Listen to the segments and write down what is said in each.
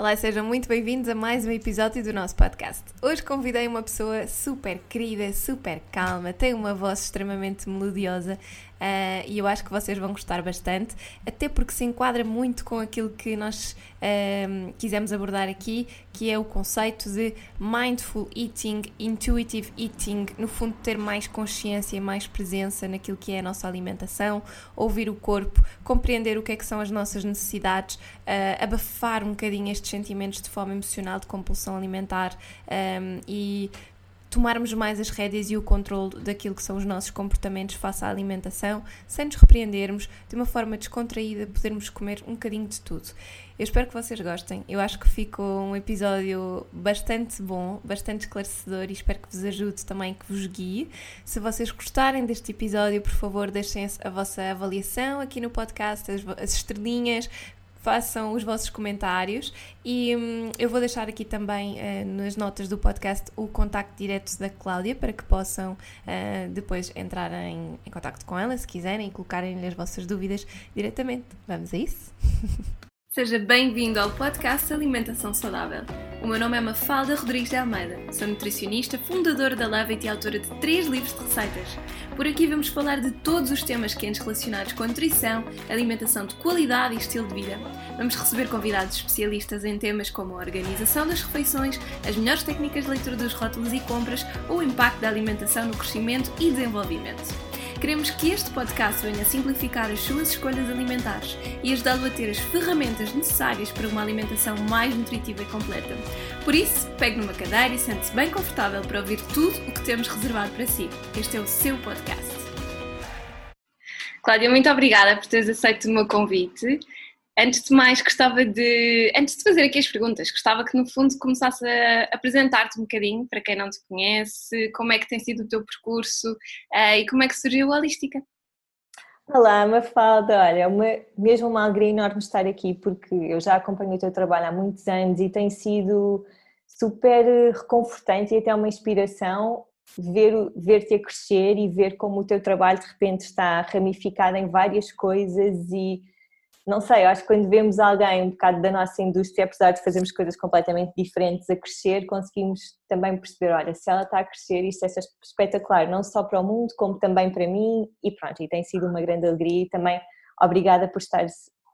Olá, sejam muito bem-vindos a mais um episódio do nosso podcast. Hoje convidei uma pessoa super querida, super calma, tem uma voz extremamente melodiosa uh, e eu acho que vocês vão gostar bastante, até porque se enquadra muito com aquilo que nós uh, quisemos abordar aqui, que é o conceito de mindful eating, intuitive eating, no fundo ter mais consciência e mais presença naquilo que é a nossa alimentação, ouvir o corpo, compreender o que é que são as nossas necessidades, uh, abafar um bocadinho estes sentimentos de fome emocional, de compulsão alimentar um, e tomarmos mais as rédeas e o controle daquilo que são os nossos comportamentos face à alimentação, sem nos repreendermos, de uma forma descontraída, podermos comer um bocadinho de tudo. Eu espero que vocês gostem. Eu acho que ficou um episódio bastante bom, bastante esclarecedor e espero que vos ajude também, que vos guie. Se vocês gostarem deste episódio, por favor, deixem a vossa avaliação aqui no podcast, as, as estrelinhas, façam os vossos comentários e hum, eu vou deixar aqui também uh, nas notas do podcast o contacto direto da Cláudia para que possam uh, depois entrar em, em contacto com ela se quiserem e colocarem-lhe as vossas dúvidas diretamente. Vamos a isso? Seja bem-vindo ao podcast Alimentação Saudável. O meu nome é Mafalda Rodrigues de Almeida, sou nutricionista, fundadora da Levit e autora de três livros de receitas. Por aqui vamos falar de todos os temas quentes relacionados com a nutrição, alimentação de qualidade e estilo de vida. Vamos receber convidados especialistas em temas como a organização das refeições, as melhores técnicas de leitura dos rótulos e compras ou o impacto da alimentação no crescimento e desenvolvimento. Queremos que este podcast venha simplificar as suas escolhas alimentares e ajudá-lo a ter as ferramentas necessárias para uma alimentação mais nutritiva e completa. Por isso, pegue numa cadeira e sente-se bem confortável para ouvir tudo o que temos reservado para si. Este é o seu podcast. Cláudia, muito obrigada por teres aceito o meu convite. Antes de mais, gostava de, antes de fazer aqui as perguntas, gostava que no fundo começasse a apresentar-te um bocadinho, para quem não te conhece, como é que tem sido o teu percurso uh, e como é que surgiu a Holística. Olá, Mafalda, olha, uma, mesmo uma alegria enorme estar aqui, porque eu já acompanho o teu trabalho há muitos anos e tem sido super reconfortante e até uma inspiração ver, ver-te a crescer e ver como o teu trabalho de repente está ramificado em várias coisas e não sei, acho que quando vemos alguém um bocado da nossa indústria, apesar de fazermos coisas completamente diferentes a crescer, conseguimos também perceber, olha, se ela está a crescer, isto é espetacular, não só para o mundo, como também para mim, e pronto, e tem sido uma grande alegria e também obrigada por estar,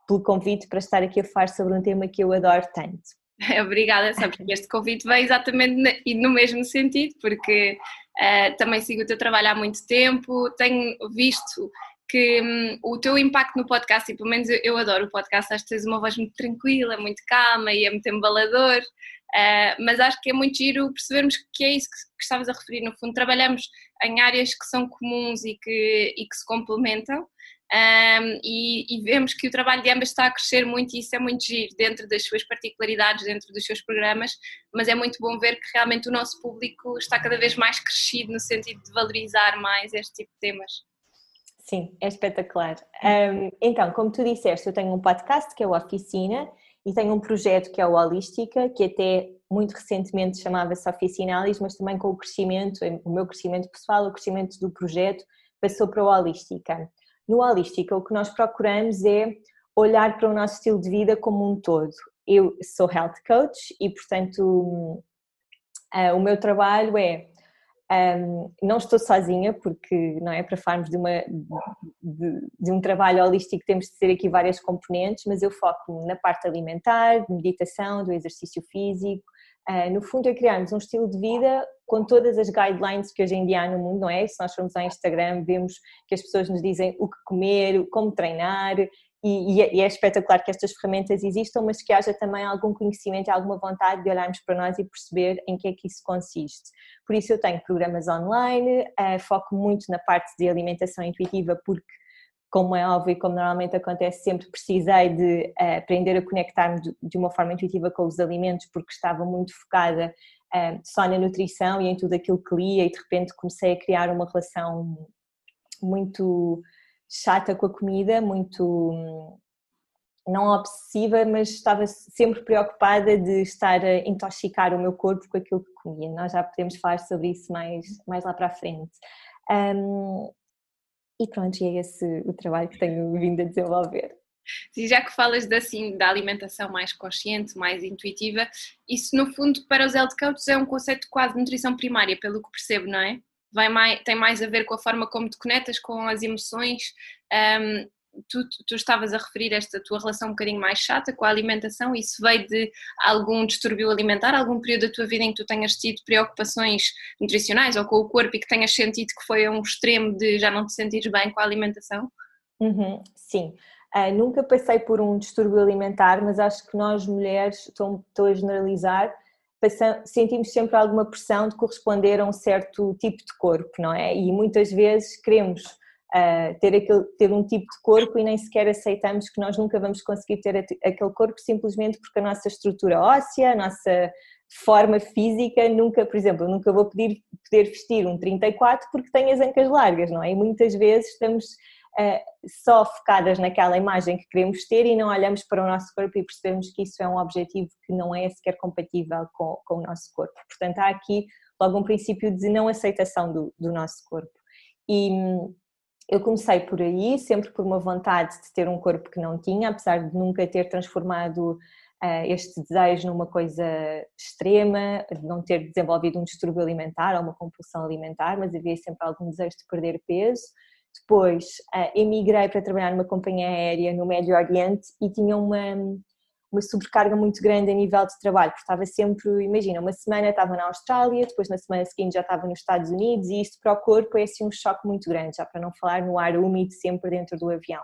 pelo convite para estar aqui a falar sobre um tema que eu adoro tanto. Obrigada, sabe, porque este convite veio exatamente no mesmo sentido, porque uh, também sigo o teu trabalho há muito tempo, tenho visto que hum, o teu impacto no podcast, e pelo menos eu, eu, adoro o podcast, acho que tens uma voz muito tranquila, muito calma e é muito embalador, uh, mas acho que é muito giro percebermos que é isso que, que estavas a referir. No fundo, trabalhamos em áreas que são comuns e que, e que se complementam. Um, e, e, vemos que o trabalho de ambas está a crescer muito e isso é muito giro dentro das suas particularidades, dentro dos seus programas, mas é muito bom ver que realmente o nosso público está cada vez mais crescido no sentido de valorizar mais este tipo de temas. Sim, é espetacular. Um, então, como tu disseste, eu tenho um podcast que é o Oficina e tenho um projeto que é o Holística, que até muito recentemente chamava-se Oficina Alice, mas também com o crescimento, o meu crescimento pessoal, o crescimento do projeto passou para o Holística. No Holística, o que nós procuramos é olhar para o nosso estilo de vida como um todo. Eu sou health coach e, portanto, uh, o meu trabalho é um, não estou sozinha, porque não é para falarmos de, uma, de, de, um trabalho holístico temos de ter aqui várias componentes, mas eu foco na parte alimentar, de meditação, do exercício físico. Uh, no fundo é criarmos um estilo de vida com todas as guidelines que hoje em dia há no mundo, não é? Se nós formos ao Instagram, vemos que as pessoas nos dizem o que comer, como treinar, e, é, e, é espetacular que estas ferramentas existam, mas que haja também algum conhecimento e alguma vontade de olharmos para nós e perceber em que é que isso consiste. Por isso eu tenho programas online, uh, foco muito na parte de alimentação intuitiva, porque como é óbvio e como normalmente acontece sempre, precisei de uh, aprender a conectar-me de, de, uma forma intuitiva com os alimentos, porque estava muito focada uh, só na nutrição e em tudo aquilo que lia e de repente comecei a criar uma relação muito chata com a comida, muito não obsessiva, mas estava sempre preocupada de estar a intoxicar o meu corpo com aquilo que comia. Nós já podemos falar sobre isso mais, mais lá para a frente. Um, e pronto, é esse o trabalho que tenho vindo a desenvolver. E já que falas de, assim, da alimentação mais consciente, mais intuitiva, isso no fundo para os health coaches é um conceito quase de nutrição primária, pelo que percebo, não é? Vai mais, tem mais a ver com a forma como te conectas com as emoções. Um, tu, tu, estavas a referir esta tua relação um bocadinho mais chata com a alimentação, isso veio de algum distúrbio alimentar, algum período da tua vida em que tu tenhas tido preocupações nutricionais ou com o corpo e que tenhas sentido que foi um extremo de já não te sentires bem com a alimentação? Uhum, sim. Uh, nunca passei por um distúrbio alimentar, mas acho que nós mulheres, estou, estou a generalizar, sentimos sempre alguma pressão de corresponder a um certo tipo de corpo, não é? E muitas vezes queremos uh, ter, aquele, ter um tipo de corpo e nem sequer aceitamos que nós nunca vamos conseguir ter aquele corpo simplesmente porque a nossa estrutura óssea, a nossa forma física, nunca, por exemplo, nunca vou pedir, poder vestir um 34 porque tenho as ancas largas, não é? E muitas vezes estamos só focadas naquela imagem que queremos ter e não olhamos para o nosso corpo e percebemos que isso é um objetivo que não é sequer compatível com, com o nosso corpo. Portanto, há aqui logo um princípio de não aceitação do, do nosso corpo. E hum, eu comecei por aí, sempre por uma vontade de ter um corpo que não tinha, apesar de nunca ter transformado uh, este desejo numa coisa extrema, de não ter desenvolvido um distúrbio alimentar ou uma compulsão alimentar, mas havia sempre algum desejo de perder peso. Depois uh, emigrei para trabalhar numa companhia aérea no Médio Oriente e tinha uma, uma sobrecarga muito grande a nível de trabalho, porque estava sempre, imagina, uma semana estava na Austrália, depois na semana seguinte já estava nos Estados Unidos e isto para o corpo é assim um choque muito grande, já para não falar no ar úmido sempre dentro do avião.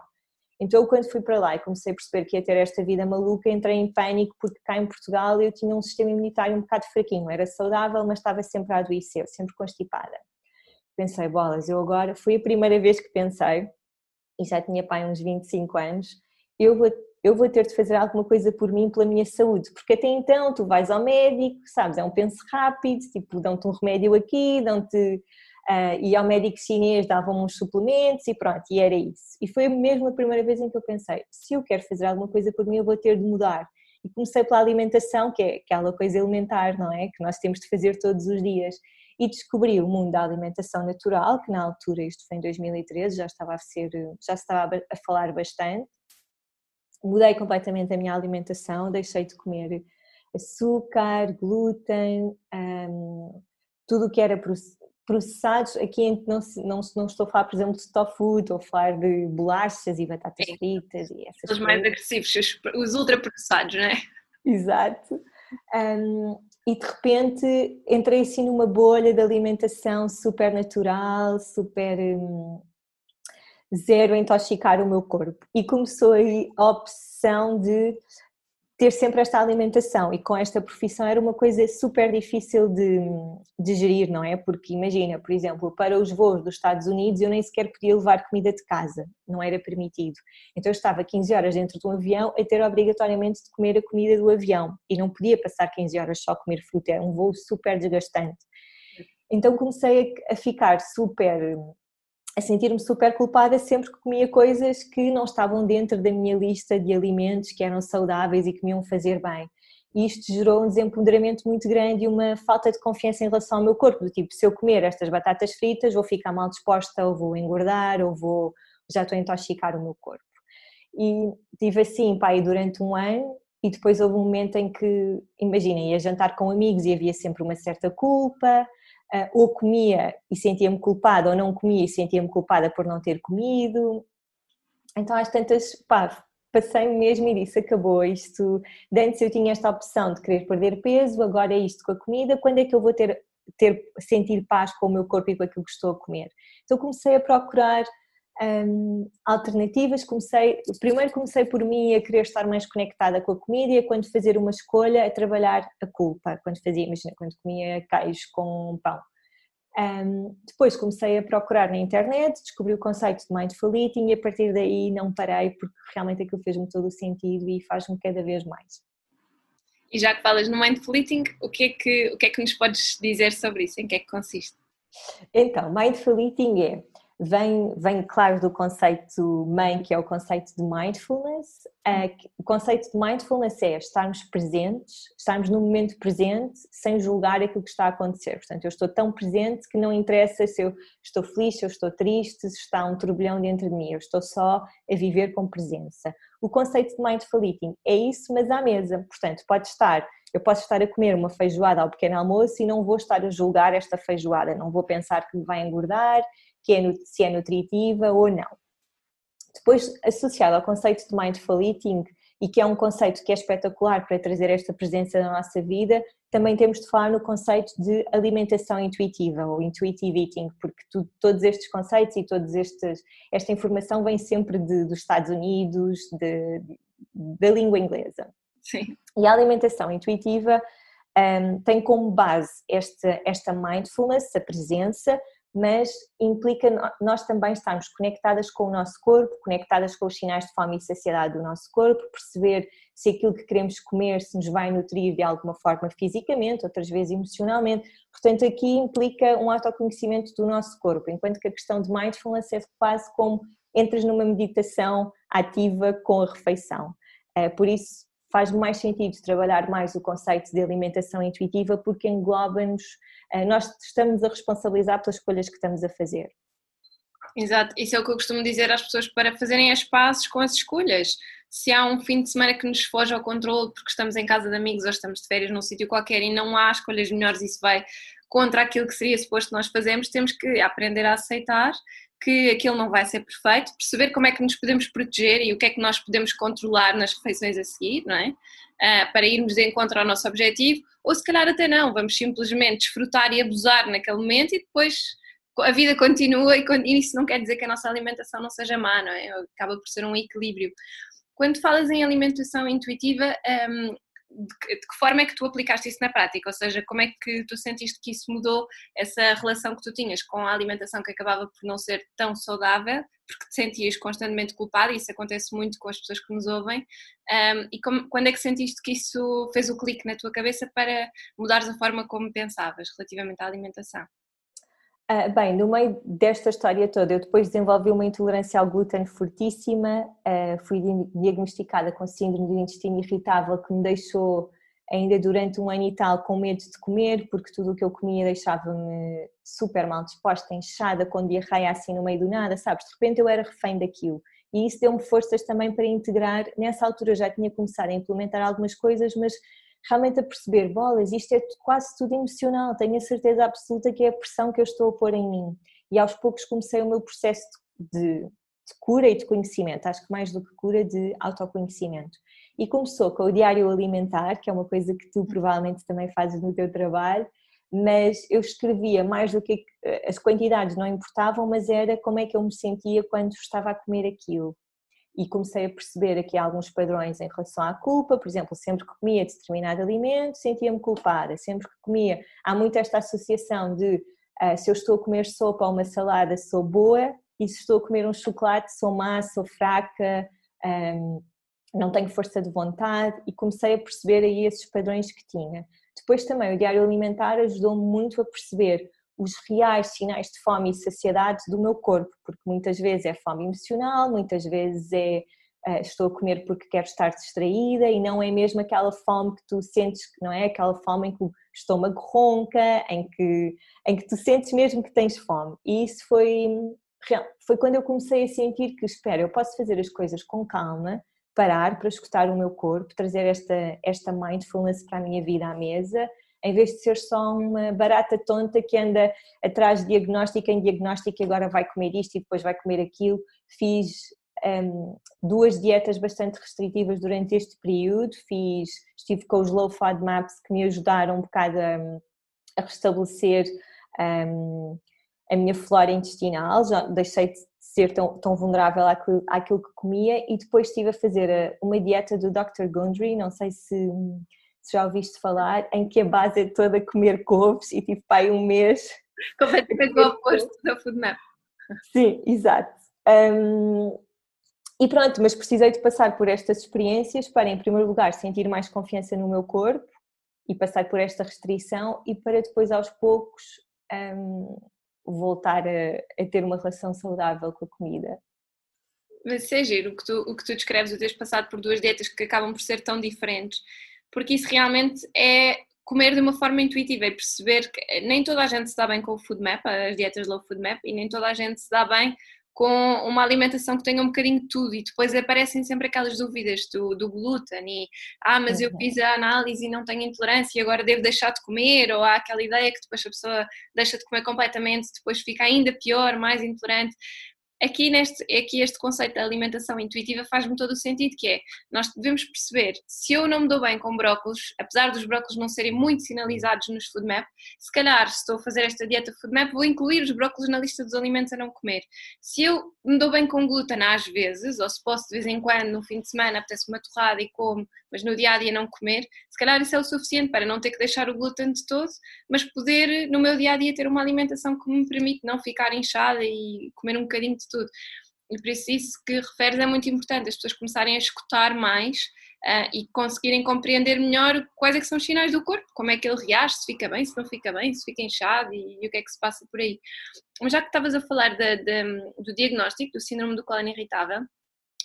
Então quando fui para lá e comecei a perceber que ia ter esta vida maluca, entrei em pânico porque cá em Portugal eu tinha um sistema imunitário um bocado fraquinho, era saudável mas estava sempre a adoecer, sempre constipada. Pensei, bolas, eu agora, foi a primeira vez que pensei, e já tinha pai uns 25 anos, eu vou eu vou ter de fazer alguma coisa por mim, pela minha saúde, porque até então tu vais ao médico, sabes, é um penso rápido, tipo, dão-te um remédio aqui, dão-te. Uh, e ao médico chinês davam uns suplementos e pronto, e era isso. E foi mesmo a primeira vez em que eu pensei: se eu quero fazer alguma coisa por mim, eu vou ter de mudar. E comecei pela alimentação, que é aquela coisa elementar, não é? Que nós temos de fazer todos os dias. E descobri o mundo da alimentação natural, que na altura, isto foi em 2013, já estava a ser, já estava a falar bastante mudei completamente a minha alimentação, deixei de comer açúcar, glúten, um, tudo o que era processados, aqui não, não, não estou a falar, por exemplo, de tofu, estou a falar de bolachas e batatas Sim. fritas e essas Os mais agressivos, os ultraprocessados, não é? Exato. Um, e de repente entrei assim numa bolha de alimentação super natural, super um, zero intoxicar o meu corpo. E começou aí a opção de ter sempre esta alimentação e com esta profissão era uma coisa super difícil de, de gerir, não é? Porque imagina, por exemplo, para os voos dos Estados Unidos eu nem sequer podia levar comida de casa, não era permitido. Então eu estava 15 horas dentro de um avião a ter obrigatoriamente de comer a comida do avião e não podia passar 15 horas só a comer fruta, era um voo super desgastante. Então comecei a ficar super a sentir-me super culpada sempre que comia coisas que não estavam dentro da minha lista de alimentos que eram saudáveis e que me iam fazer bem. E isto gerou um desempoderamento muito grande e uma falta de confiança em relação ao meu corpo, do tipo, se eu comer estas batatas fritas vou ficar mal disposta ou vou engordar ou vou, já estou a intoxicar o meu corpo. E tive assim, pai, durante um ano e depois houve um momento em que, imaginem, ia jantar com amigos e havia sempre uma certa culpa, ou comia e sentia-me culpada, ou não comia e sentia-me culpada por não ter comido. Então, às tantas, pá, passei mesmo e disse: acabou isto. Antes eu tinha esta opção de querer perder peso, agora é isto com a comida. Quando é que eu vou ter, ter sentir paz com o meu corpo e com aquilo que estou a comer? Então, comecei a procurar. Um, alternativas, comecei, primeiro comecei por mim a querer estar mais conectada com a comida e a quando fazer uma escolha a trabalhar a culpa, quando fazia, imagina, quando comia queijo com pão. Um, depois comecei a procurar na internet, descobri o conceito de Mindful Eating e a partir daí não parei porque realmente aquilo fez-me todo o sentido e faz-me cada vez mais. E já que falas no Mindful Eating, o que, é que, o que é que nos podes dizer sobre isso? Em que é que consiste? Então, Mindful Eating é vem, vem claro do conceito mãe, que é o conceito de mindfulness. O conceito de mindfulness é estarmos presentes, estarmos no momento presente, sem julgar aquilo que está a acontecer. Portanto, eu estou tão presente que não interessa se eu estou feliz, se eu estou triste, se está um turbilhão dentro de mim, eu estou só a viver com presença. O conceito de mindful eating é isso, mas à mesa. Portanto, pode estar eu posso estar a comer uma feijoada ao pequeno almoço e não vou estar a julgar esta feijoada, não vou pensar que me vai engordar, que é, se é nutritiva ou não. Depois, associado ao conceito de mindful eating, e que é um conceito que é espetacular para trazer esta presença na nossa vida, também temos de falar no conceito de alimentação intuitiva ou intuitive eating, porque tu, todos estes conceitos e toda esta informação vem sempre de, dos Estados Unidos, de, de, da língua inglesa. Sim. E a alimentação intuitiva um, tem como base esta, esta mindfulness, a presença, mas implica nós também estarmos conectadas com o nosso corpo, conectadas com os sinais de fome e saciedade do nosso corpo, perceber se aquilo que queremos comer se nos vai nutrir de alguma forma fisicamente, outras vezes emocionalmente. Portanto, aqui implica um autoconhecimento do nosso corpo, enquanto que a questão de mindfulness é quase como entras numa meditação ativa com a refeição. Eh, por isso, faz mais sentido trabalhar mais o conceito de alimentação intuitiva porque engloba-nos, eh, nós estamos a responsabilizar pelas escolhas que estamos a fazer. Exato, isso é o que eu costumo dizer às pessoas para fazerem as pazes com as escolhas. Se há um fim de semana que nos foge ao controle porque estamos em casa de amigos ou estamos de férias num sítio qualquer e não há escolhas melhores, isso vai contra aquilo que seria suposto nós fazermos, temos que aprender a aceitar que aquilo não vai ser perfeito, perceber como é que nos podemos proteger e o que é que nós podemos controlar nas refeições a seguir, não é? Uh, para irmos de encontro ao nosso objetivo, ou se calhar até não, vamos simplesmente desfrutar e abusar naquele momento e depois a vida continua e isso não quer dizer que a nossa alimentação não seja má, não é? Acaba por ser um equilíbrio. Quando falas em alimentação intuitiva, um, de, que forma é que tu aplicaste isso na prática? Ou seja, como é que tu sentiste que isso mudou essa relação que tu tinhas com a alimentação que acabava por não ser tão saudável, porque te sentias constantemente culpada, e isso acontece muito com as pessoas que nos ouvem, um, e como, quando é que sentiste que isso fez o clique na tua cabeça para mudares a forma como pensavas relativamente à alimentação? Uh, bem, no meio desta história toda, eu depois desenvolvi uma intolerância ao glúten fortíssima, uh, fui diagnosticada com síndrome do intestino irritável que me deixou ainda durante um ano e tal com medo de comer, porque tudo o que eu comia deixava-me super mal disposta, inchada, com diarreia assim no meio do nada, sabes? De repente eu era refém daquilo. E isso deu-me forças também para integrar. Nessa altura já tinha começado a implementar algumas coisas, mas realmente a perceber, bolas, isto é quase tudo emocional, tenho a certeza absoluta que é a pressão que eu estou a pôr em mim. E aos poucos comecei o meu processo de, de cura e de conhecimento, acho que mais do que cura, de autoconhecimento. E começou com o diário alimentar, que é uma coisa que tu provavelmente também fazes no teu trabalho, mas eu escrevia mais do que as quantidades não importavam, mas era como é que eu me sentia quando estava a comer aquilo e comecei a perceber aqui alguns padrões em relação à culpa, por exemplo, sempre que comia determinado alimento sentia-me culpada, sempre que comia, há muito esta associação de uh, se eu estou a comer sopa ou uma salada sou boa e se estou a comer um chocolate sou má, sou fraca, um, não tenho força de vontade e comecei a perceber aí esses padrões que tinha. Depois também o diário alimentar ajudou-me muito a perceber os reais sinais de fome e saciedade do meu corpo, porque muitas vezes é fome emocional, muitas vezes é uh, estou a comer porque quero estar distraída e não é mesmo aquela fome que tu sentes, não é aquela fome em que o estômago ronca, em que, em que tu sentes mesmo que tens fome. E isso foi, foi quando eu comecei a sentir que, espera, eu posso fazer as coisas com calma, parar para escutar o meu corpo, trazer esta, esta mindfulness para a minha vida à mesa em vez de ser só uma barata tonta que anda atrás de diagnóstico em diagnóstico e agora vai comer isto e depois vai comer aquilo. Fiz um, duas dietas bastante restritivas durante este período, fiz, estive com os low FOD maps que me ajudaram um bocado a, a restabelecer um, a minha flora intestinal, já deixei de ser tão, tão vulnerável àquilo, àquilo que comia e depois estive a fazer uma dieta do Dr. Gundry, não sei se se já ouviste falar, em que a base é toda comer couves e tive pai um mês. Completamente o oposto da FoodMap. Sim, exato. Um, e pronto, mas precisei de passar por estas experiências para, em primeiro lugar, sentir mais confiança no meu corpo e passar por esta restrição e para depois, aos poucos, um, voltar a, a ter uma relação saudável com a comida. Mas isso é giro, o que tu, o que tu descreves, o teres passado por duas dietas que acabam por ser tão diferentes, porque isso realmente é comer de uma forma intuitiva e perceber que nem toda a gente se dá bem com o food map, as dietas low food map, e nem toda a gente se dá bem com uma alimentação que tenha um bocadinho de tudo. E depois aparecem sempre aquelas dúvidas do, do glúten e ah, mas eu fiz a análise e não tenho intolerância e agora devo deixar de comer ou há aquela ideia que depois a pessoa deixa de comer completamente, depois fica ainda pior, mais intolerante aqui, neste, aqui este conceito da alimentação intuitiva faz-me todo o sentido, que é, nós devemos perceber, se eu não me dou bem com brócolos, apesar dos brócolos não serem muito sinalizados nos food map, se calhar se estou a fazer esta dieta food map, vou incluir os brócolos na lista dos alimentos a não comer. Se eu me dou bem com glúten às vezes, ou se posso de vez em quando, no fim de semana, apetece uma torrada e como, mas no dia a dia não comer, se calhar isso é o suficiente para não ter que deixar o glúten de todo, mas poder no meu dia a dia ter uma alimentação que me permite não ficar inchada e comer um bocadinho de tudo. E por isso isso que referes é muito importante, as pessoas começarem a escutar mais uh, e conseguirem compreender melhor quais é que são os sinais do corpo, como é que ele reage, se fica bem, se não fica bem, se fica inchado e, e o que é que se passa por aí. Mas já que estavas a falar de, de, do diagnóstico do síndrome do cólon irritável,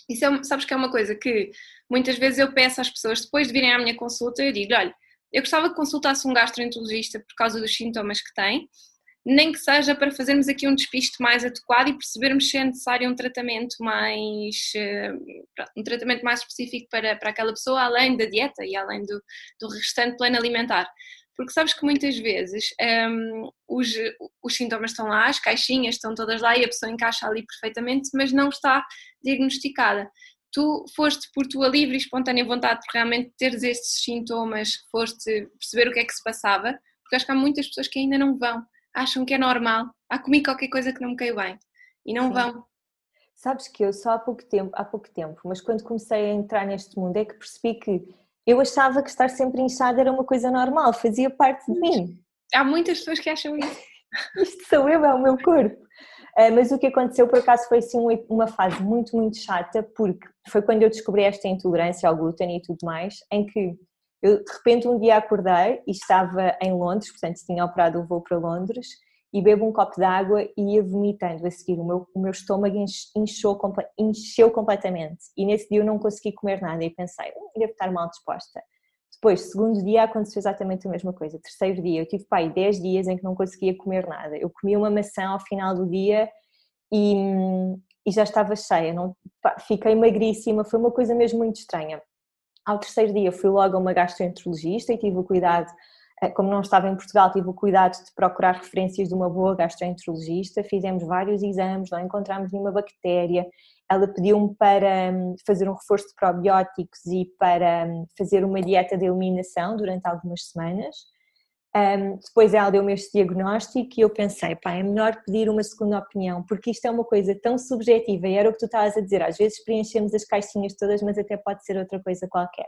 isso é, sabes que é uma coisa que muitas vezes eu peço às pessoas, depois de virem à minha consulta, eu digo, olha, eu gostava que consultasse um gastroenterologista por causa dos sintomas que tem, nem que seja para fazermos aqui um despiste mais adequado e percebermos se é necessário um tratamento mais eh, um tratamento mais específico para, para aquela pessoa, além da dieta e além do, do restante plano alimentar. Porque sabes que muitas vezes um, ehm, os, os sintomas estão lá, as caixinhas estão todas lá e a pessoa encaixa ali perfeitamente, mas não está diagnosticada. Tu foste por tua livre e espontânea vontade por realmente teres estes sintomas, foste perceber o que é que se passava, porque acho que há muitas pessoas que ainda não vão, acham que é normal, há comigo qualquer coisa que não me caiu bem e não Sim. vão. Sabes que eu só há pouco tempo, há pouco tempo, mas quando comecei a entrar neste mundo é que percebi que eu achava que estar sempre inchada era uma coisa normal, fazia parte de mim. Há muitas pessoas que acham isso. Isto sou eu, é o meu corpo. Uh, mas o que aconteceu por acaso foi assim uma fase muito, muito chata, porque foi quando eu descobri esta intolerância ao glúten e tudo mais, em que eu de repente um dia acordei e estava em Londres, portanto tinha operado o voo para Londres, e bebo um copo de água e ia vomitando a seguir. O meu, o meu estômago encheu, encheu completamente e nesse dia eu não consegui comer nada e pensei, hum, devo estar mal disposta. Depois, segundo dia, aconteceu exatamente a mesma coisa. Terceiro dia, eu tive pai 10 dias em que não conseguia comer nada. Eu comi uma maçã ao final do dia e, e já estava cheia, não, pá, fiquei magríssima, foi uma coisa mesmo muito estranha. Ao terceiro dia fui logo a uma gastroenterologista e tive o cuidado como não estava em Portugal, tive o cuidado de procurar referências de uma boa gastroenterologista, fizemos vários exames, não encontramos nenhuma bactéria. Ela pediu-me para hum, fazer um reforço de probióticos e para hum, fazer uma dieta de eliminação durante algumas semanas. Um, depois ela deu-me este diagnóstico e eu pensei, pá, é melhor pedir uma segunda opinião, porque isto é uma coisa tão subjetiva e era o que tu estavas a dizer, às vezes preenchemos as caixinhas todas, mas até pode ser outra coisa qualquer.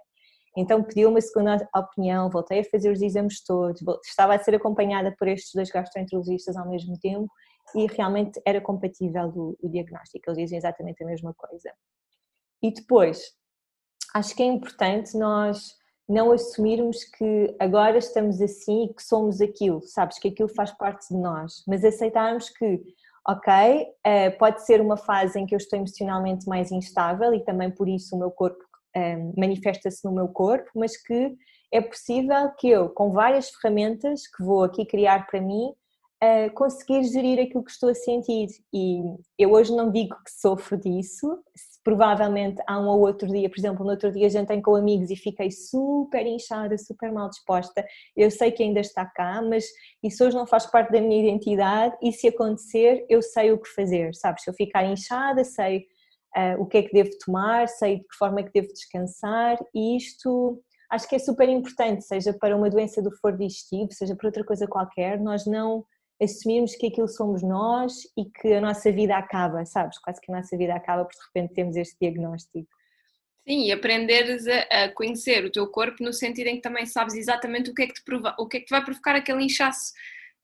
Então pedi uma segunda opinião, voltei a fazer os exames todos, estava a ser acompanhada por estes dois gastroenterologistas ao mesmo tempo e realmente era compatível o, o diagnóstico, eles dizem exatamente a mesma coisa. E depois, acho que é importante nós não assumirmos que agora estamos assim e que somos aquilo, sabes, que aquilo faz parte de nós, mas aceitarmos que, ok, eh, pode ser uma fase em que eu estou emocionalmente mais instável e também por isso o meu corpo um, manifesta-se no meu corpo, mas que é possível que eu, com várias ferramentas que vou aqui criar para mim, uh, conseguir gerir aquilo que estou a sentir. E eu hoje não digo que sofro disso, provavelmente há um ou outro dia, por exemplo, no outro dia jantei com amigos e fiquei super inchada, super mal disposta. Eu sei que ainda está cá, mas isso hoje não faz parte da minha identidade e se acontecer, eu sei o que fazer, sabes? Se eu ficar inchada, sei uh, o que é que devo tomar, sei de que forma é que devo descansar e isto acho que é super importante, seja para uma doença do foro digestivo, seja para outra coisa qualquer, nós não assumirmos que aquilo somos nós e que a nossa vida acaba, sabes? Quase que a nossa vida acaba porque de repente temos este diagnóstico. Sim, e aprenderes a, conhecer o teu corpo no sentido em que também sabes exatamente o que é que te, o que é que te vai provocar aquele inchaço.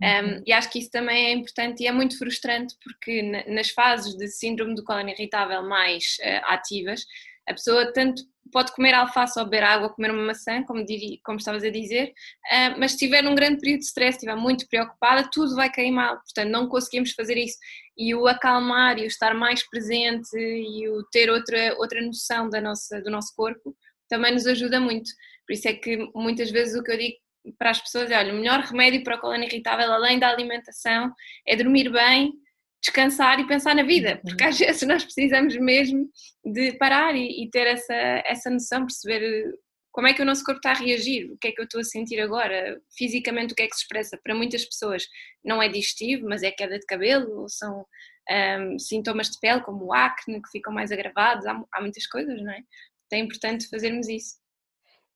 Um, e acho que isso também é importante e é muito frustrante porque nas fases de síndrome do cólon irritável mais uh, ativas, a pessoa tanto pode comer alface ou beber água, comer uma maçã, como, diria, como estavas a dizer, uh, mas se estiver num grande período de stress, estiver muito preocupada, tudo vai cair mal, portanto não conseguimos fazer isso. E o acalmar e o estar mais presente e o ter outra, outra noção da nossa, do nosso corpo também nos ajuda muito. Por isso é que muitas vezes o que eu digo para as pessoas é, olha, o melhor remédio para a coluna irritável, além da alimentação, é dormir bem, descansar e pensar na vida, uhum. porque às vezes nós precisamos mesmo de parar e, e, ter essa, essa noção, perceber como é que o nosso corpo está a reagir, o que é que eu estou a sentir agora, fisicamente o que é que se expressa. Para muitas pessoas não é digestivo, mas é queda de cabelo, ou são um, sintomas de pele como o acne que ficam mais agravados, há, há muitas coisas, não é? Então é importante fazermos isso.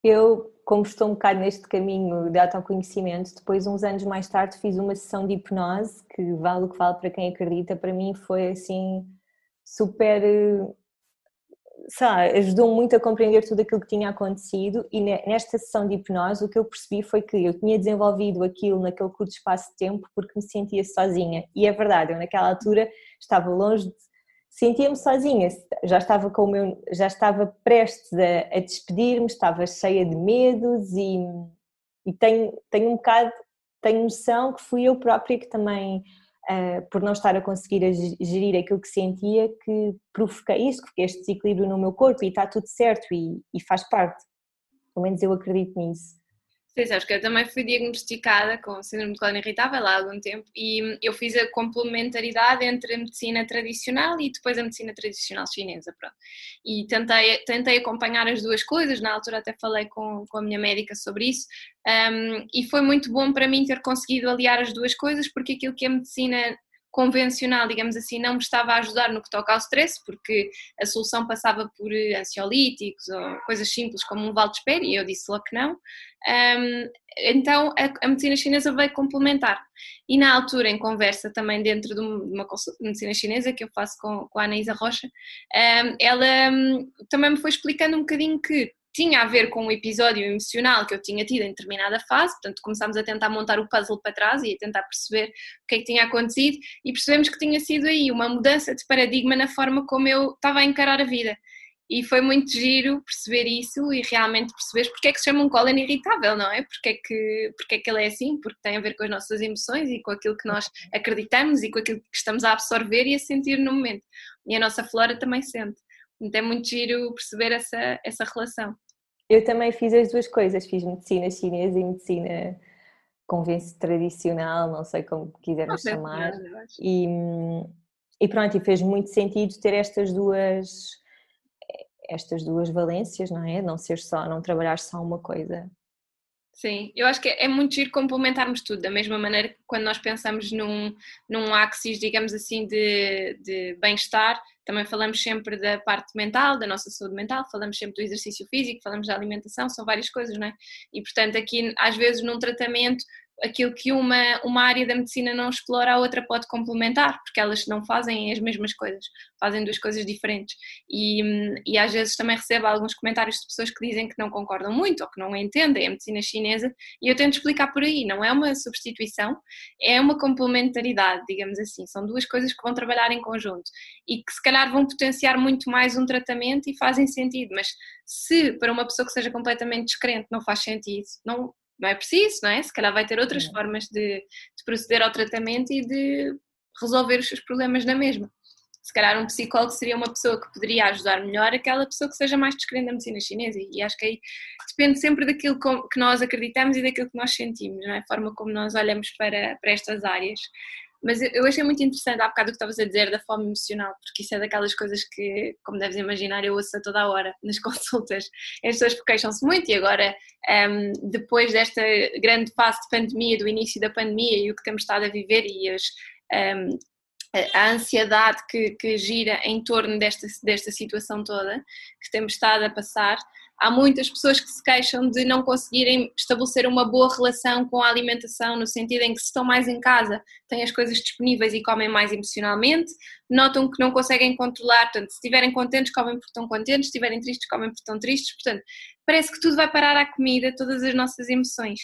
Eu, como estou um bocado neste caminho de autoconhecimento, depois, uns anos mais tarde, fiz uma sessão de hipnose, que vale o que vale para quem acredita, para mim foi assim super. Sabe, ajudou muito a compreender tudo aquilo que tinha acontecido e nesta sessão de hipnose o que eu percebi foi que eu tinha desenvolvido aquilo naquele curto espaço de tempo porque me sentia sozinha e é verdade, eu naquela altura estava longe de sentia-me sozinha, já estava com o meu, já estava prestes a, a despedir-me, estava cheia de medos e, e tenho, tenho um bocado, tenho noção que fui eu própria que também, uh, por não estar a conseguir a gerir aquilo que sentia, que provoquei isso, que fiquei este desequilíbrio no meu corpo e está tudo certo e, e faz parte, pelo menos eu acredito nisso. Sim, sabes que eu também fui diagnosticada com síndrome de coluna irritável há algum tempo e eu fiz a complementaridade entre a medicina tradicional e depois a medicina tradicional chinesa, pronto. E tentei, tentei acompanhar as duas coisas, na altura até falei com, com a minha médica sobre isso um, e foi muito bom para mim ter conseguido aliar as duas coisas porque aquilo que a medicina convencional, digamos assim, não me estava a ajudar no que toca ao stress, porque a solução passava por ansiolíticos ou coisas simples como um Valdesperi, e eu disse logo que não. Então a, medicina chinesa veio complementar. E na altura, em conversa também dentro de uma consulta de medicina chinesa que eu faço com, a Anaísa Rocha, um, ela um, também me foi explicando um bocadinho que tinha a ver com um episódio emocional que eu tinha tido em determinada fase, portanto começámos a tentar montar o puzzle para trás e a tentar perceber o que é que tinha acontecido e percebemos que tinha sido aí uma mudança de paradigma na forma como eu estava a encarar a vida. E foi muito giro perceber isso e realmente perceber porque é que se chama um cólon irritável, não é? Porque é, que, porque é que ele é assim? Porque tem a ver com as nossas emoções e com aquilo que nós acreditamos e com aquilo que estamos a absorver e a sentir no momento. E a nossa flora também sente. Então é muito giro perceber essa, essa relação. Eu também fiz as duas coisas, fiz medicina chinesa e medicina convencional tradicional, não sei como quisermos chamar. E, e pronto, e fez muito sentido ter estas duas estas duas valências, não é? Não ser só, não trabalhar só uma coisa. Sim, eu acho que é muito giro complementarmos tudo, da mesma maneira que quando nós pensamos num, num axis, digamos assim, de, de bem-estar, também falamos sempre da parte mental, da nossa saúde mental, falamos sempre do exercício físico, falamos da alimentação, são várias coisas, não é? E portanto, aqui, às vezes, num tratamento, aquilo que uma, uma área da medicina não explora, a outra pode complementar, porque elas não fazem as mesmas coisas, fazem duas coisas diferentes. E, e às vezes também recebo alguns comentários de pessoas que dizem que não concordam muito ou que não entendem a medicina chinesa, e eu tento explicar por aí: não é uma substituição, é uma complementaridade, digamos assim. São duas coisas que vão trabalhar em conjunto e que se calhar vão potenciar muito mais um tratamento e fazem sentido, mas se para uma pessoa que seja completamente descrente não faz sentido, não, não é preciso, não é? Se calhar vai ter outras é. formas de, de, proceder ao tratamento e de resolver os seus problemas na mesma. Se calhar um psicólogo seria uma pessoa que poderia ajudar melhor aquela pessoa que seja mais descrente da medicina chinesa e acho que aí depende sempre daquilo que nós acreditamos e daquilo que nós sentimos, não é? A forma como nós olhamos para, para estas áreas. Mas eu achei muito interessante há bocado o que estavas a dizer da fome emocional, porque isso é daquelas coisas que, como deves imaginar, eu ouço a toda a hora nas consultas. As pessoas queixam-se muito e agora, um, depois desta grande fase de pandemia, do início da pandemia e o que temos estado a viver e as, um, a ansiedade que, que, gira em torno desta, desta situação toda que temos estado a passar, há muitas pessoas que se queixam de não conseguirem estabelecer uma boa relação com a alimentação, no sentido em que se estão mais em casa, têm as coisas disponíveis e comem mais emocionalmente, notam que não conseguem controlar, portanto, se estiverem contentes, comem porque estão contentes, se estiverem tristes, comem porque estão tristes, portanto, parece que tudo vai parar à comida, todas as nossas emoções.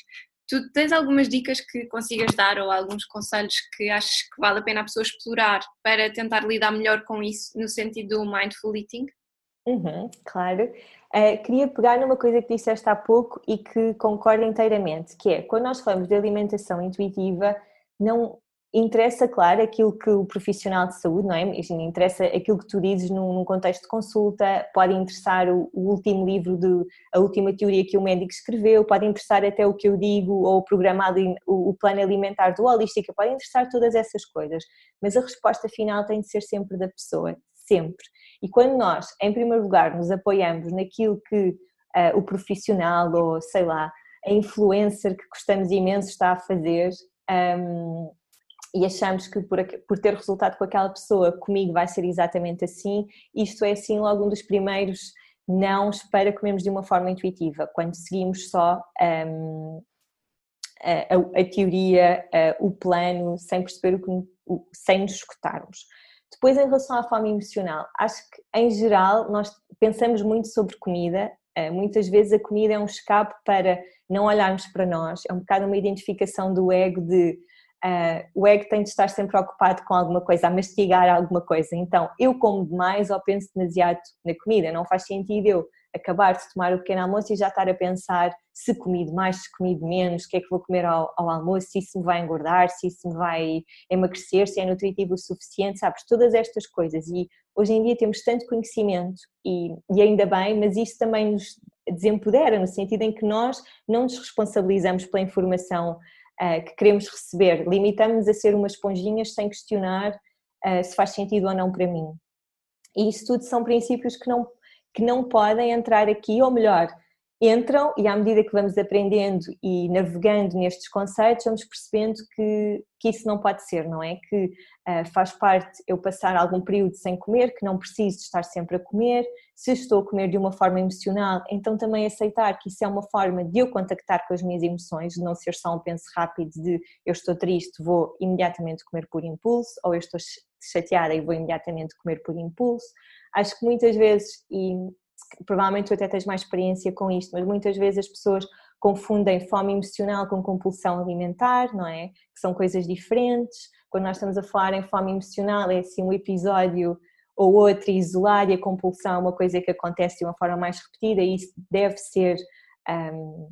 Tu tens algumas dicas que consigas dar ou alguns conselhos que achas que vale a pena a pessoa explorar para tentar lidar melhor com isso, no sentido do mindful eating? Uhum, claro. Uh, queria pegar numa coisa que disseste há pouco e que concordo inteiramente, que é quando nós falamos de alimentação intuitiva, não interessa, claro, aquilo que o profissional de saúde, não é? Interessa aquilo que tu dizes num, num contexto de consulta, pode interessar o, o, último livro, de, a última teoria que o médico escreveu, pode interessar até o que eu digo, ou o programa, o, o plano alimentar do Holística, pode interessar todas essas coisas, mas a resposta final tem de ser sempre da pessoa, sempre. E quando nós, em primeiro lugar, nos apoiamos naquilo que uh, o profissional ou, sei lá, a influencer que gostamos imenso está a fazer, um, e achamos que por, por ter resultado com aquela pessoa, comigo vai ser exatamente assim, isto é assim logo um dos primeiros não para comermos de uma forma intuitiva, quando seguimos só um, a, a, teoria, a, o plano, sem perceber o que, o, sem nos escutarmos. Depois, em relação à fome emocional, acho que em geral nós pensamos muito sobre comida, eh, muitas vezes a comida é um escape para não olharmos para nós, é um bocado uma identificação do ego de Uh, o ego tem de estar sempre ocupado com alguma coisa, a mastigar alguma coisa. Então, eu como demais ou penso demasiado na comida. Não faz sentido eu acabar de tomar o pequeno almoço e já estar a pensar se comi demais, se comi de menos, o que é que vou comer ao, ao, almoço, se isso me vai engordar, se isso me vai emagrecer, se é nutritivo o suficiente, sabes? Todas estas coisas. E hoje em dia temos tanto conhecimento e, e ainda bem, mas isso também nos desempodera, no sentido em que nós não nos responsabilizamos pela informação uh, que queremos receber, limitamos-nos a ser umas esponjinhas sem questionar uh, se faz sentido ou não para mim. E isso tudo são princípios que não, que não podem entrar aqui, ou melhor, entram e à medida que vamos aprendendo e navegando nestes conceitos, vamos percebendo que, que isso não pode ser, não é? Que uh, faz parte eu passar algum período sem comer, que não preciso estar sempre a comer, se estou a comer de uma forma emocional, então também aceitar que isso é uma forma de eu contactar com as minhas emoções, de não ser só um penso rápido de eu estou triste, vou imediatamente comer por impulso, ou eu estou chateada e vou imediatamente comer por impulso. Acho que muitas vezes, e provavelmente tu até tens mais experiência com isto, mas muitas vezes as pessoas confundem fome emocional com compulsão alimentar, não é? Que são coisas diferentes. Quando nós estamos a falar em fome emocional, é assim um episódio ou outro isolar e a compulsão é uma coisa que acontece de uma forma mais repetida e isso deve ser. Um,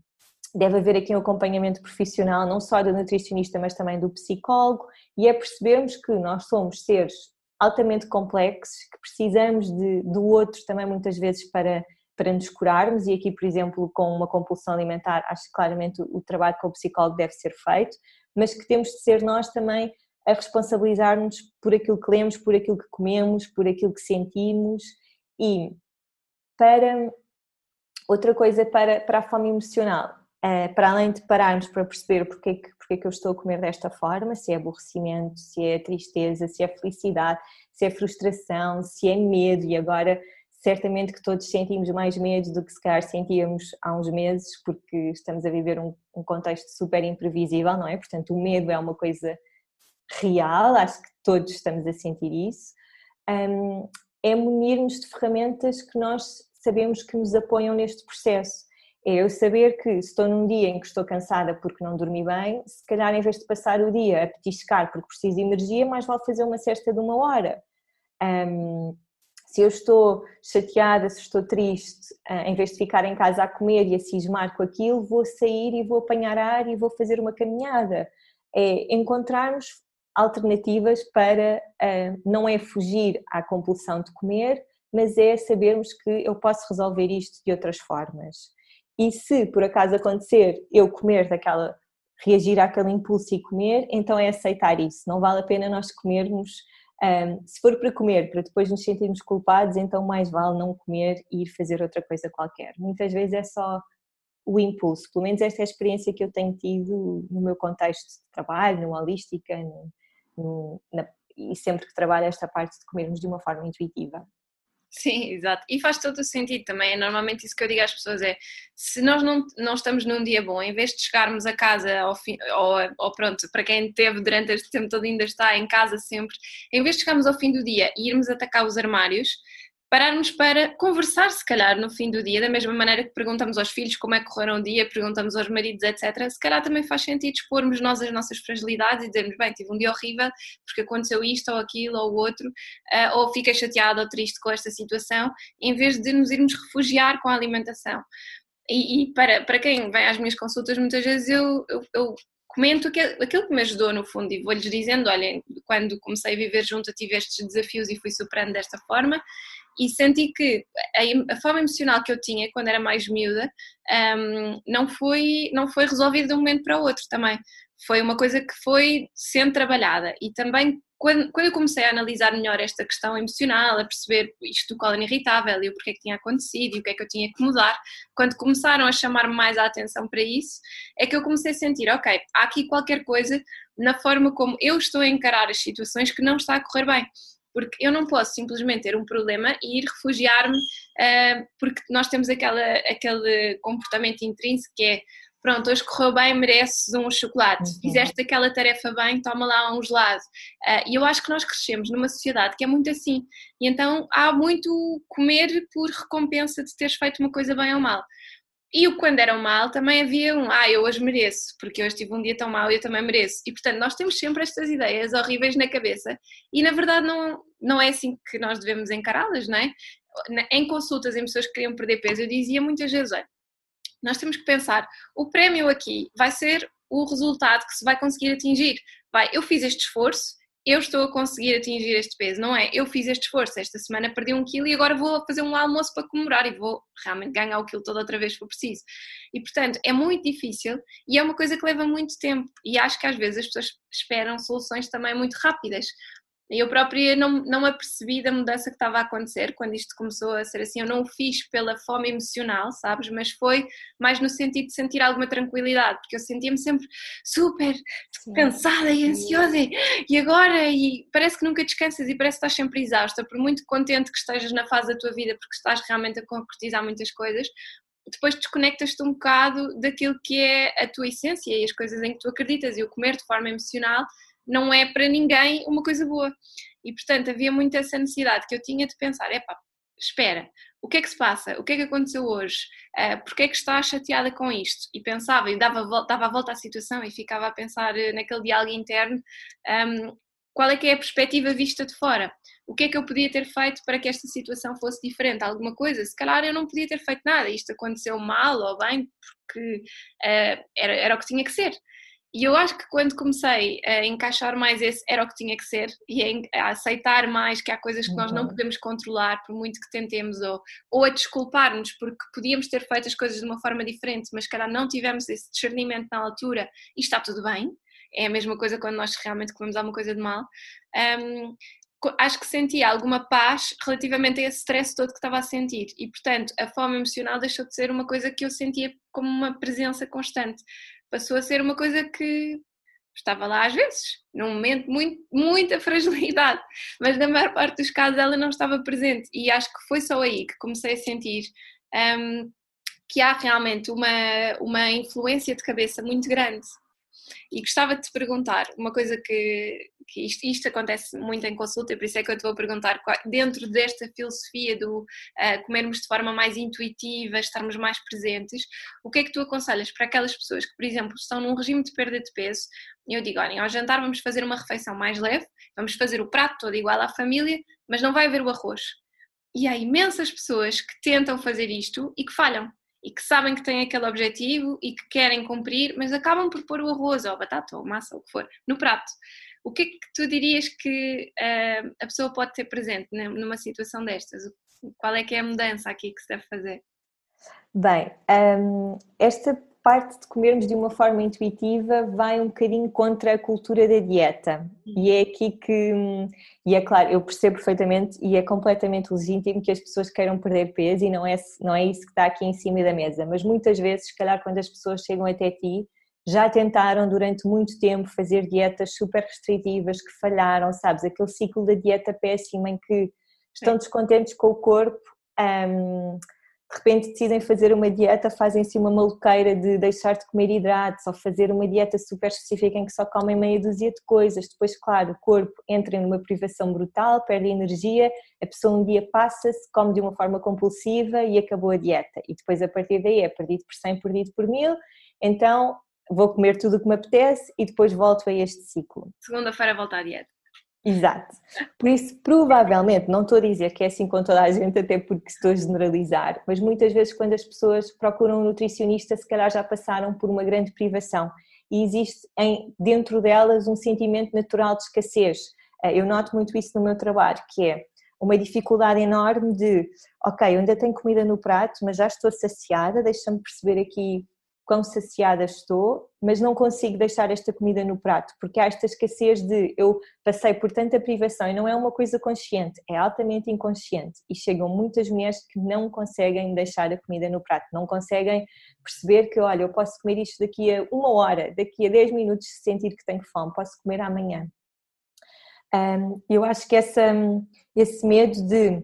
deve haver aqui um acompanhamento profissional, não só do nutricionista, mas também do psicólogo, e é percebermos que nós somos seres altamente complexos, que precisamos de, do outro também muitas vezes para, para nos curarmos, e aqui, por exemplo, com uma compulsão alimentar, acho que claramente o, o trabalho com o psicólogo deve ser feito, mas que temos de ser nós também a responsabilizar-nos por aquilo que lemos, por aquilo que comemos, por aquilo que sentimos. E para outra coisa para, para a fome emocional, para além de pararmos para perceber porque é, que, porque é que eu estou a comer desta forma, se é aborrecimento, se é tristeza, se é felicidade, se é frustração, se é medo, e agora certamente que todos sentimos mais medo do que se calhar sentíamos há uns meses, porque estamos a viver um, um contexto super imprevisível, não é? Portanto, o medo é uma coisa real, acho que todos estamos a sentir isso. Um, é munir-nos de ferramentas que nós sabemos que nos apoiam neste processo é eu saber que estou num dia em que estou cansada porque não dormi bem, se calhar em vez de passar o dia a petiscar porque preciso de energia, mais vale fazer uma cesta de uma hora. Um, se eu estou chateada, se estou triste, ah, em vez de ficar em casa a comer e a cismar com aquilo, vou sair e vou apanhar ar e vou fazer uma caminhada. É encontrarmos alternativas para, uh, não é fugir à compulsão de comer, mas é sabermos que eu posso resolver isto de outras formas. E se por acaso acontecer eu comer daquela, reagir àquele impulso e comer, então é aceitar isso. Não vale a pena nós comermos, um, se for para comer, para depois nos sentirmos culpados, então mais vale não comer e ir fazer outra coisa qualquer. Muitas vezes é só o impulso, pelo menos esta é a experiência que eu tenho tido no meu contexto de trabalho, no holística, no, no, na, e sempre que trabalho esta parte de comermos de uma forma intuitiva. Sim, exato. E faz todo o sentido também. É normalmente isso que eu digo às pessoas é se nós não, não estamos num dia bom, em vez de chegarmos a casa ao fim, ou, ou pronto, para quem teve durante este tempo todo ainda está em casa sempre, em vez de chegarmos ao fim do dia e irmos atacar os armários, pararmos para conversar, se calhar, no fim do dia, da mesma maneira que perguntamos aos filhos como é que correram o dia, perguntamos aos maridos, etc. Se calhar também faz sentido expormos nós as nossas fragilidades e dizermos, bem, tive um dia horrível porque aconteceu isto ou aquilo ou outro, uh, ou fiquei chateado ou triste com esta situação, em vez de nos irmos refugiar com a alimentação. E, e para, para quem vem às minhas consultas, muitas vezes eu, eu, eu comento aquilo que me ajudou no fundo e vou-lhes dizendo, olhem, quando comecei a viver junto tive estes desafios e fui superando desta forma e senti que a, a forma emocional que eu tinha quando era mais miúda um, não, foi, não foi resolvida de um momento para o outro também. Foi uma coisa que foi sendo trabalhada e também quando, quando eu comecei a analisar melhor esta questão emocional, a perceber isto do colo irritável e o porquê que tinha acontecido e o que é que eu tinha que mudar, quando começaram a chamar mais a atenção para isso, é que eu comecei a sentir, ok, há aqui qualquer coisa na forma como eu estou a encarar as situações que não está a correr bem porque eu não posso simplesmente ter um problema e ir refugiar-me uh, porque nós temos aquela, aquele comportamento intrínseco que é pronto, hoje correu bem, mereces um chocolate, uhum. fizeste aquela tarefa bem, toma lá um gelado. Uh, e eu acho que nós crescemos numa sociedade que é muito assim, e então há muito comer por recompensa de teres feito uma coisa bem ou mal. E o quando era mal também havia um, ah, eu hoje mereço, porque hoje tive um dia tão mau e eu também mereço. E portanto, nós temos sempre estas ideias horríveis na cabeça e na verdade não, não é assim que nós devemos encará-las, não é? Em consultas em pessoas que queriam perder peso, eu dizia muitas vezes: olha, nós temos que pensar, o prémio aqui vai ser o resultado que se vai conseguir atingir. Vai, eu fiz este esforço, eu estou a conseguir atingir este peso, não é? Eu fiz este esforço, esta semana perdi um quilo e agora vou fazer um almoço para comemorar e vou realmente ganhar o quilo todo outra vez se for preciso. E portanto é muito difícil e é uma coisa que leva muito tempo e acho que às vezes as pessoas esperam soluções também muito rápidas. Eu própria não, não me apercebi da mudança que estava a acontecer quando isto começou a ser assim. Eu não o fiz pela fome emocional, sabes? Mas foi mais no sentido de sentir alguma tranquilidade, porque eu sentia-me sempre super Sim. cansada e ansiosa. E agora? E parece que nunca descansas e parece que estás sempre exausta, por muito contente que estejas na fase da tua vida, porque estás realmente a concretizar muitas coisas. Depois desconectas-te um bocado daquilo que é a tua essência e as coisas em que tu acreditas, e o comer de forma emocional não é para ninguém uma coisa boa. E portanto havia muito essa necessidade que eu tinha de pensar: epá, espera, o que é que se passa? O que é que aconteceu hoje? Uh, Porquê é que estás chateada com isto? E pensava, e dava, dava a volta à situação e ficava a pensar eh, naquele diálogo interno, um, qual é que é a perspectiva vista de fora? O que é que eu podia ter feito para que esta situação fosse diferente? Alguma coisa? Se calhar eu não podia ter feito nada, isto aconteceu mal ou bem, porque uh, era, era o que tinha que ser. E eu acho que quando comecei a encaixar mais esse era o que tinha que ser e a aceitar mais que há coisas que nós não uhum. podemos controlar por muito que tentemos ou, ou a desculpar-nos porque podíamos ter feito as coisas de uma forma diferente, mas calhar não tivemos esse discernimento na altura e está tudo bem. É a mesma coisa quando nós realmente comemos alguma coisa de mal. Um, acho que senti alguma paz relativamente a esse stress todo que estava a sentir e portanto a fome emocional deixou de ser uma coisa que eu sentia como uma presença constante passou a ser uma coisa que estava lá às vezes, num momento muito, muita fragilidade, mas na maior parte dos casos ela não estava presente. E acho que foi só aí que comecei a sentir um, que há realmente uma, uma influência de cabeça muito grande e gostava de te perguntar uma coisa que, que isto, isto, acontece muito em consulta, e por isso é que eu te vou perguntar, dentro desta filosofia do uh, comermos de forma mais intuitiva, estarmos mais presentes, o que é que tu aconselhas para aquelas pessoas que, por exemplo, estão num regime de perda de peso? E eu digo, olhem, ao jantar vamos fazer uma refeição mais leve, vamos fazer o prato todo igual à família, mas não vai haver o arroz. E há imensas pessoas que tentam fazer isto e que falham e que sabem que têm aquele objetivo e que querem cumprir, mas acabam por pôr o arroz ou a batata ou a massa ou o que for no prato. O que é que tu dirias que uh, a pessoa pode ter presente numa situação destas? Qual é que é a mudança aqui que se deve fazer? Bem, um, esta parte de comermos de uma forma intuitiva vai um bocadinho contra a cultura da dieta. E é aqui que, e é claro, eu percebo perfeitamente e é completamente legítimo que as pessoas queiram perder peso e não é, não é isso que está aqui em cima da mesa. Mas muitas vezes, se calhar, quando as pessoas chegam até ti, já tentaram durante muito tempo fazer dietas super restritivas que falharam, sabes? Aquele ciclo da dieta péssima em que estão descontentes com o corpo. Um, de repente decidem fazer uma dieta, fazem-se uma maluqueira de deixar de comer hidratos ou fazer uma dieta super específica em que só comem meia dúzia de coisas. Depois, claro, o corpo entra numa privação brutal, perde energia, a pessoa um dia passa-se, come de uma forma compulsiva e acabou a dieta. E depois, a partir daí, é perdido por 100, perdido por 1000. Então, vou comer tudo o que me apetece e depois volto a este ciclo. Segunda-feira volta à dieta. Exato. Por isso, provavelmente, não estou a dizer que é assim com toda a gente, até porque estou a generalizar, mas muitas vezes quando as pessoas procuram um nutricionista, se calhar já passaram por uma grande privação e existe em, dentro delas um sentimento natural de escassez. Eh, eu noto muito isso no meu trabalho, que é uma dificuldade enorme de, ok, eu ainda tenho comida no prato, mas já estou saciada, deixa-me perceber aqui quão saciada estou, mas não consigo deixar esta comida no prato, porque há esta escassez de eu passei por tanta privação e não é uma coisa consciente, é altamente inconsciente. E chegam muitas mulheres que não conseguem deixar a comida no prato, não conseguem perceber que, olha, eu posso comer isto daqui a uma hora, daqui a 10 minutos, se sentir que tenho fome, posso comer amanhã. eu acho que essa, esse medo de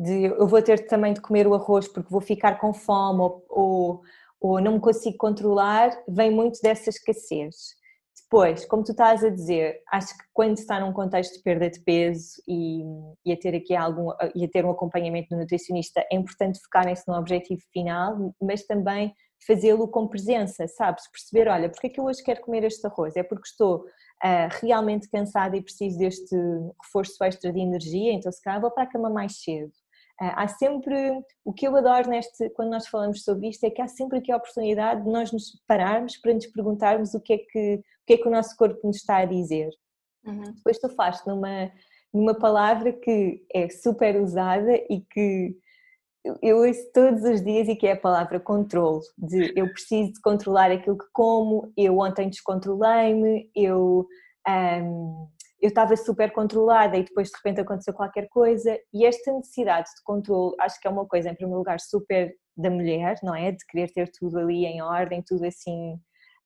de eu vou ter também de comer o arroz porque vou ficar com fome ou, ou, ou não me consigo controlar, vem muito dessa escassez. Depois, como tu estás a dizer, acho que quando está num contexto de perda de peso e, e a ter aqui algum e a ter um acompanhamento do nutricionista, é importante focarem-se no objetivo final, mas também fazê-lo com presença, sabes? Perceber, olha, porque é que eu hoje quero comer este arroz? É porque estou uh, realmente cansada e preciso deste reforço extra de energia, então se calhar vou para a cama mais cedo. Ah, há sempre, o que eu adoro neste, quando nós falamos sobre isto, é que há sempre aqui a oportunidade de nós nos pararmos para nos perguntarmos o que é que o, que é que o nosso corpo nos está a dizer. Uhum. Depois tu falaste numa, numa palavra que é super usada e que eu ouço todos os dias e que é a palavra controle, de eu preciso de controlar aquilo que como, eu ontem descontrolei-me, eu eu estava super controlada e depois de repente aconteceu qualquer coisa e esta necessidade de controle acho que é uma coisa em primeiro lugar super da mulher, não é? De querer ter tudo ali em ordem, tudo assim,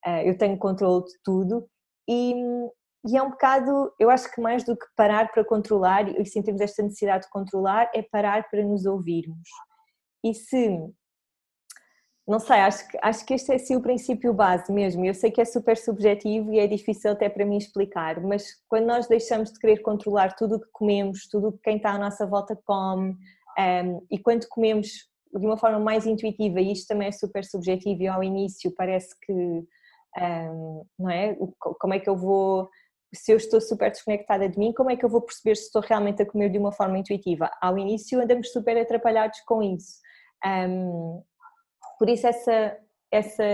eh, eu tenho controle de tudo e, e é um bocado, eu acho que mais do que parar para controlar e sentirmos esta necessidade de controlar é parar para nos ouvirmos. E se não sei, acho que, acho que este é assim o princípio base mesmo. Eu sei que é super subjetivo e é difícil até para mim explicar, mas quando nós deixamos de querer controlar tudo o que comemos, tudo o que quem está à nossa volta come, um, e quando comemos de uma forma mais intuitiva, e isto também é super subjetivo, e ao início parece que, um, não é? Como é que eu vou se eu estou super desconectada de mim, como é que eu vou perceber se estou realmente a comer de uma forma intuitiva? Ao início andamos super atrapalhados com isso. Um, por isso essa, essa,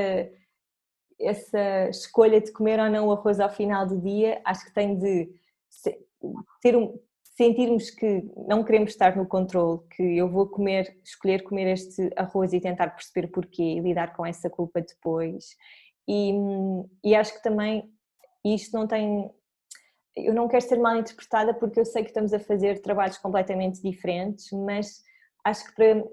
essa escolha de comer ou não o arroz ao final do dia, acho que tem de ter um, sentirmos que não queremos estar no controle, que eu vou comer, escolher comer este arroz e tentar perceber porquê e lidar com essa culpa depois. E, e acho que também isto não tem. Eu não quero ser mal interpretada porque eu sei que estamos a fazer trabalhos completamente diferentes, mas acho que para,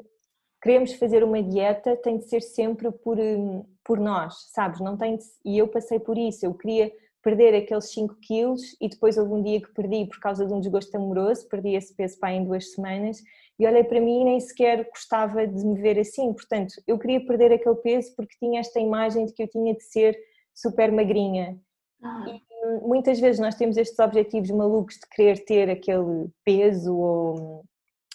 queremos fazer uma dieta tem de ser sempre por, hum, por nós, sabes? Não tem de, e eu passei por isso, eu queria perder aqueles 5 quilos e depois houve um dia que perdi por causa de um desgosto amoroso, perdi esse peso para em duas semanas e olhei para mim e nem sequer gostava de me ver assim, portanto eu queria perder aquele peso porque tinha esta imagem de que eu tinha de ser super magrinha ah. e hum, muitas vezes nós temos estes objetivos malucos de querer ter aquele peso ou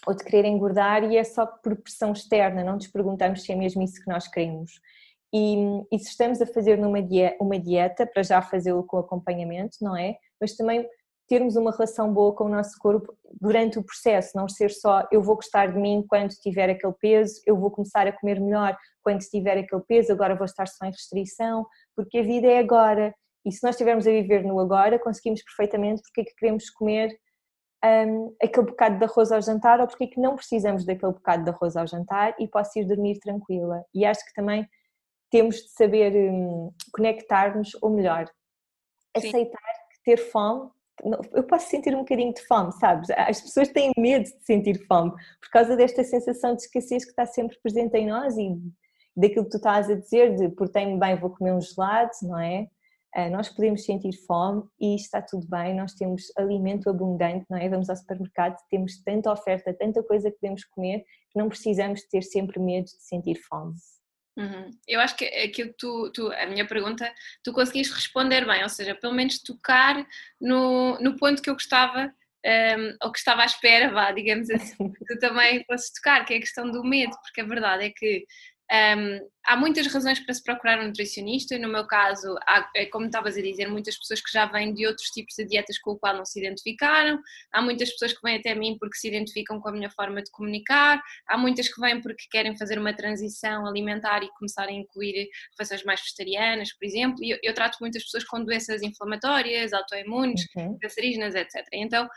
ou de querer engordar e é só por pressão externa, não nos perguntamos se é mesmo isso que nós queremos. E, e se estamos a fazer numa uma dieta, para já fazê-lo com acompanhamento, não é? Mas também termos uma relação boa com o nosso corpo durante o processo, não ser só eu vou gostar de mim quando tiver aquele peso, eu vou começar a comer melhor quando tiver aquele peso, agora vou estar só em restrição, porque a vida é agora. E se nós estivermos a viver no agora, conseguimos perfeitamente porque é que queremos comer um, aquele bocado de arroz ao jantar ou porque é que não precisamos daquele bocado de arroz ao jantar e posso ir dormir tranquila. E acho que também temos de saber um, conectar-nos, ou melhor, Sim. aceitar que ter fome. Eu posso sentir um bocadinho de fome, sabes? As pessoas têm medo de sentir fome por causa desta sensação de escassez que está sempre presente em nós e daquilo que tu estás a dizer, de por tenho bem vou comer um gelado, não é? Uh, nós podemos sentir fome e está tudo bem, nós temos alimento abundante, não é? Vamos ao supermercado, temos tanta oferta, tanta coisa que podemos comer, que não precisamos ter sempre medo de sentir fome. Uhum. Eu acho que aquilo que tu, tu, a minha pergunta, tu conseguiste responder bem, ou seja, pelo menos tocar no, no ponto que eu gostava, um, ou que estava à espera, vá, digamos assim, que tu também fosses tocar, que é a questão do medo, porque a verdade é que um, há muitas razões para se procurar um nutricionista, e no meu caso, há, é como estavas a dizer, muitas pessoas que já vêm de outros tipos de dietas com o qual não se identificaram, há muitas pessoas que vêm até mim porque se identificam com a minha forma de comunicar, há muitas que vêm porque querem fazer uma transição alimentar e começar a incluir refeições mais vegetarianas, por exemplo, e eu, eu trato muitas pessoas com doenças inflamatórias, autoimunes, okay. cancerígenas, etc. Então,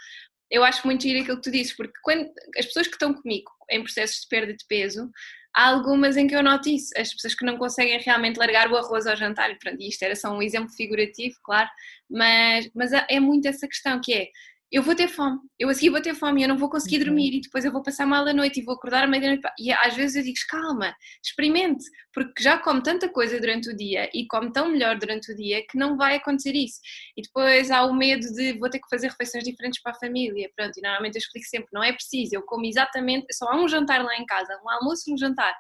eu acho muito giro aquilo que tu dizes, porque quando as pessoas que estão comigo em processos de perda de peso, há algumas em que eu noto isso, as pessoas que não conseguem realmente largar o arroz ao jantar, pronto, isto era só um exemplo figurativo, claro, mas, mas é muito essa questão que é, eu vou ter fome, eu a seguir vou ter fome e eu não vou conseguir uhum. dormir e depois eu vou passar mal a noite e vou acordar à meia-noite e às vezes eu digo, calma, experimente, porque já come tanta coisa durante o dia e come tão melhor durante o dia que não vai acontecer isso. E depois há o medo de vou ter que fazer refeições diferentes para a família, pronto, e normalmente eu explico sempre, não é preciso, eu como exatamente, só há um jantar lá em casa, um almoço e um jantar.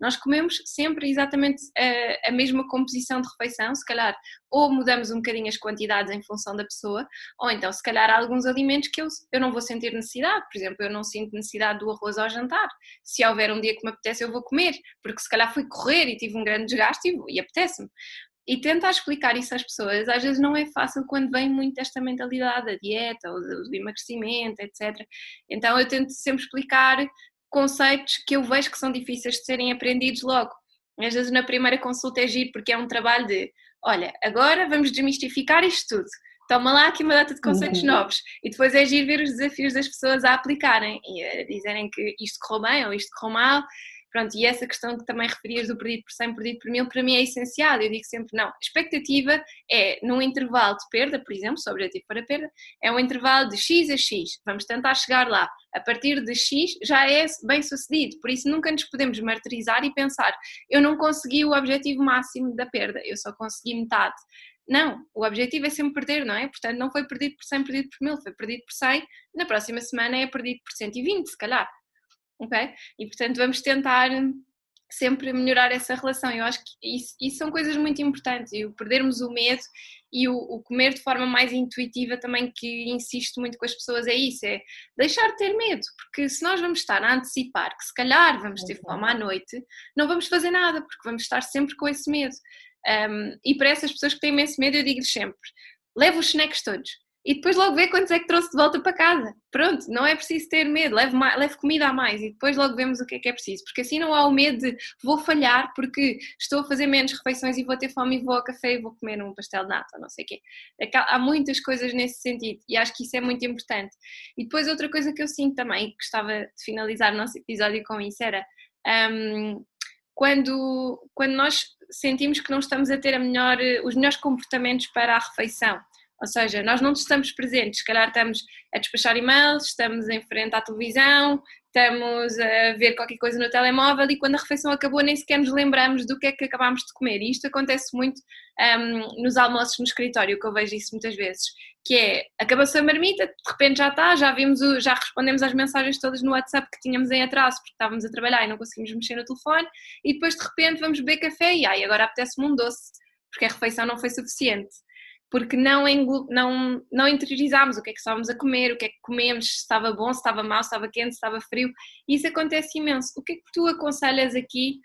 Nós comemos sempre exatamente a, a mesma composição de refeição, se calhar ou mudamos um bocadinho as quantidades em função da pessoa, ou então se calhar há alguns alimentos que eu, eu não vou sentir necessidade, por exemplo, eu não sinto necessidade do arroz ao jantar, se houver um dia que me apetece eu vou comer, porque se calhar fui correr e tive um grande desgaste e, e apetece-me. E tentar explicar isso às pessoas, às vezes não é fácil quando vem muito esta mentalidade da dieta ou do, emagrecimento, etc. Então eu tento sempre explicar conceitos que eu vejo que são difíceis de serem aprendidos logo. Às vezes na primeira consulta é giro porque é um trabalho de olha, agora vamos desmistificar isto tudo. Toma lá aqui uma data de conceitos uhum. novos e depois é agir ver os desafios das pessoas a aplicarem e a dizerem que isto correu bem ou isto correu mal Pronto, e essa questão que também referias do perdido por 100, perdido por mil, para mim é essencial. Eu digo sempre, não, a expectativa é, num intervalo de perda, por exemplo, se o objetivo para perda, é um intervalo de X a X. Vamos tentar chegar lá. A partir de X já é bem sucedido, por isso nunca nos podemos martirizar e pensar, eu não consegui o objetivo máximo da perda, eu só consegui metade. Não, o objetivo é sempre perder, não é? Portanto, não foi perdido por 100, perdido por 1000, foi perdido por 100, na próxima semana é perdido por 120, se calhar ok? E portanto vamos tentar sempre melhorar essa relação. Eu acho que isso, isso são coisas muito importantes e o perdermos o medo e o, o, comer de forma mais intuitiva também que insisto muito com as pessoas é isso, é deixar de ter medo, porque se nós vamos estar a antecipar que se calhar vamos ter fome à noite, não vamos fazer nada, porque vamos estar sempre com esse medo. Um, e para essas pessoas que têm esse medo eu digo-lhes sempre, leva os snacks todos, e depois logo vê quantos é que trouxe de volta para casa. Pronto, não é preciso ter medo, leve, leve comida a mais e depois logo vemos o que é que é preciso, porque assim não há o medo de vou falhar porque estou a fazer menos refeições e vou ter fome e vou ao café e vou comer um pastel de nata, não sei o quê. Há muitas coisas nesse sentido e acho que isso é muito importante. E depois outra coisa que eu sinto também, gostava de finalizar o nosso episódio com isso, era um, quando, quando nós sentimos que não estamos a ter melhor, os melhores comportamentos para a refeição ou seja, nós não estamos presentes, se calhar estamos a despachar e-mails, estamos em frente à televisão, estamos a ver qualquer coisa no telemóvel e quando a refeição acabou nem sequer nos lembramos do que é que acabámos de comer. E isto acontece muito um, nos almoços no escritório, que eu vejo isso muitas vezes, que é, acabou-se a marmita, de repente já está, já vimos, o, já respondemos às mensagens todas no WhatsApp que tínhamos em atraso porque estávamos a trabalhar e não conseguimos mexer no telefone e depois de repente vamos beber café e ai, agora apetece-me um doce, porque a refeição não foi suficiente porque não, não, não interiorizámos o que é que estávamos a comer, o que é que comemos, se estava bom, se estava mau, se estava quente, se estava frio. Isso acontece imenso. O que é que tu aconselhas aqui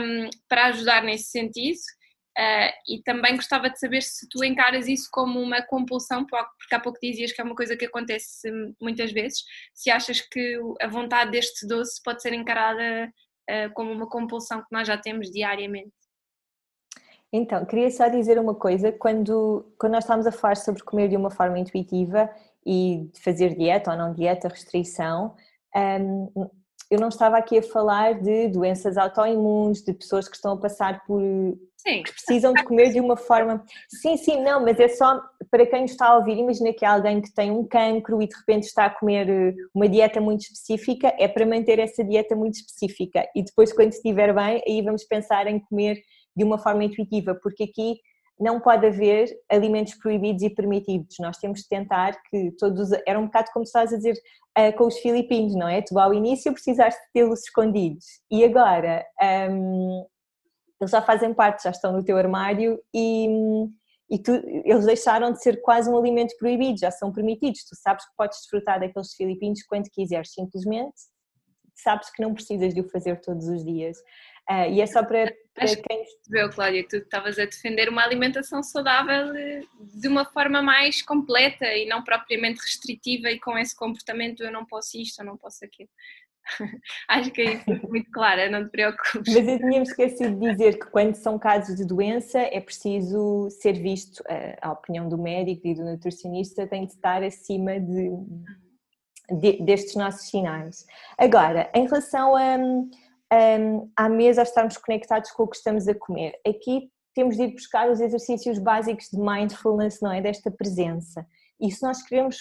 um, para ajudar nesse sentido? Uh, e também gostava de saber se tu encaras isso como uma compulsão, porque há pouco dizias que é uma coisa que acontece muitas vezes, se achas que a vontade deste doce pode ser encarada uh, como uma compulsão que nós já temos diariamente. Então, queria só dizer uma coisa, quando, quando nós estamos a falar sobre comer de uma forma intuitiva e fazer dieta ou não dieta, restrição, um, eu não estava aqui a falar de doenças autoimunes, de pessoas que estão a passar por. Sim. que precisam de comer de uma forma. Sim, sim, não, mas é só para quem está a ouvir. Imagina que há alguém que tem um cancro e de repente está a comer eh, uma dieta muito específica, é para manter essa dieta muito específica. E depois, quando estiver bem, aí vamos pensar em comer de uma forma intuitiva, porque aqui não pode haver alimentos proibidos e permitidos. Nós temos de tentar que todos. Era um bocado como estás a dizer uh, com os filipinos, não é? Tu ao início precisaste tê-los escondidos e agora um, eles já fazem parte, já estão no teu armário e, e tu, eles deixaram de ser quase um alimento proibido, já são permitidos. Tu sabes que podes desfrutar daqueles filipinos quando quiseres, simplesmente sabes que não precisas de o fazer todos os dias. Uh, e é só para, para Acho quem. Percebeu, Cláudia, tu estavas a defender uma alimentação saudável eh, de uma forma mais completa e não propriamente restritiva e com esse comportamento eu não posso isto, eu não posso aquilo. Acho que é muito clara, não te preocupes. Mas eu tinha esquecido de dizer que quando são casos de doença é preciso ser visto, a opinião do médico e do nutricionista tem de estar acima de, de destes nossos sinais. Agora, em relação a um, à mesa a estarmos conectados com o que estamos a comer. Aqui temos de ir buscar os exercícios básicos de mindfulness, não é? Desta presença. E se nós queremos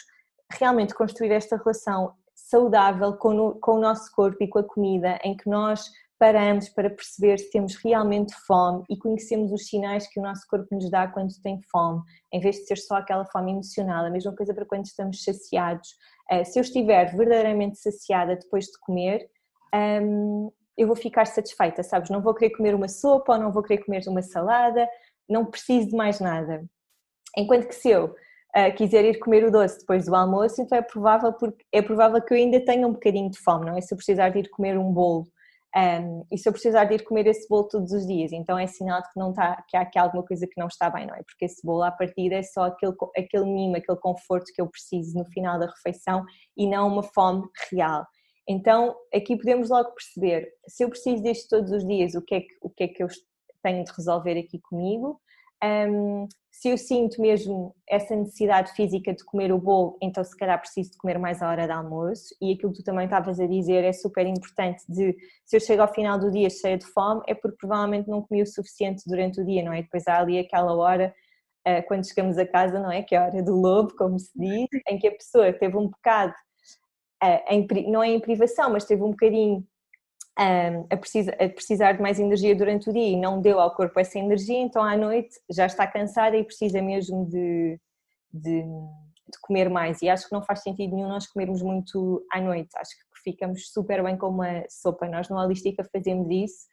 realmente construir esta relação saudável com o, com o nosso corpo e com a comida, em que nós paramos para perceber se temos realmente fome e conhecemos os sinais que o nosso corpo nos dá quando tem fome, em vez de ser só aquela fome emocional. A mesma coisa para quando estamos saciados. Eh, se eu estiver verdadeiramente saciada depois de comer, eu vou ficar satisfeita, sabes? Não vou querer comer uma sopa ou não vou querer comer uma salada, não preciso de mais nada. Enquanto que se eu uh, quiser ir comer o doce depois do almoço, então é provável, porque, é provável que eu ainda tenha um bocadinho de fome, não é? Se eu precisar de ir comer um bolo um, e se eu precisar de ir comer esse bolo todos os dias, então é sinal de que, não está, que há aqui alguma coisa que não está bem, não é? Porque esse bolo à partida é só aquele, aquele mimo, aquele conforto que eu preciso no final da refeição e não uma fome real. Então, aqui podemos logo perceber, se eu preciso disto todos os dias, o que é que, o que, é que eu tenho de resolver aqui comigo? Um, se eu sinto mesmo essa necessidade física de comer o bolo, então se calhar preciso de comer mais à hora de almoço e aquilo que tu também estavas a dizer é super importante de se eu chego ao final do dia cheia de fome é porque provavelmente não comi o suficiente durante o dia, não é? Depois há ali aquela hora ah, quando chegamos a casa, não é? Que é a hora do lobo, como se diz, em que a pessoa teve um bocado em, não é em privação, mas teve um bocadinho um, a, precisa, a, precisar de mais energia durante o dia e não deu ao corpo essa energia, então à noite já está cansada e precisa mesmo de, de, de, comer mais. E acho que não faz sentido nenhum nós comermos muito à noite, acho que ficamos super bem com uma sopa. Nós no Holística fazemos isso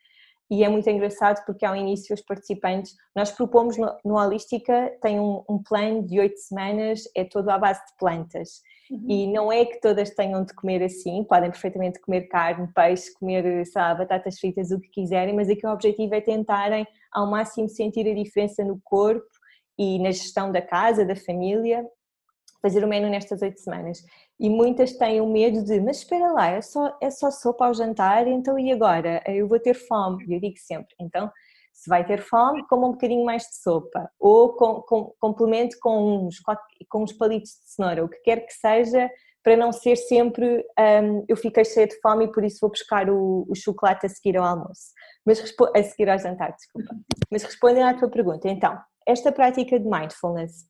e é muito engraçado porque ao início os participantes, nós propomos no, no Holística, tem um, um plano de oito semanas, é todo à base de plantas Uhum. E não é que todas tenham de comer assim, podem perfeitamente comer carne, peixe, comer sabe, batatas fritas, o que quiserem, mas aqui o objetivo é tentarem ao máximo sentir a diferença no corpo e na gestão da casa, da família, fazer o menu nestas oito semanas. E muitas têm o medo de, mas espera lá, é só, é só sopa ao jantar, então e agora? Eu vou ter fome. E eu digo sempre, então se vai ter fome, coma um bocadinho mais de sopa ou com, com, complemente com uns, com uns palitos de cenoura, o que quer que seja, para não ser sempre um, eu fiquei cheia de fome e por isso vou buscar o, o chocolate a seguir ao almoço, mas a seguir ao jantar, desculpa. Mas respondendo à tua pergunta, então, esta prática de mindfulness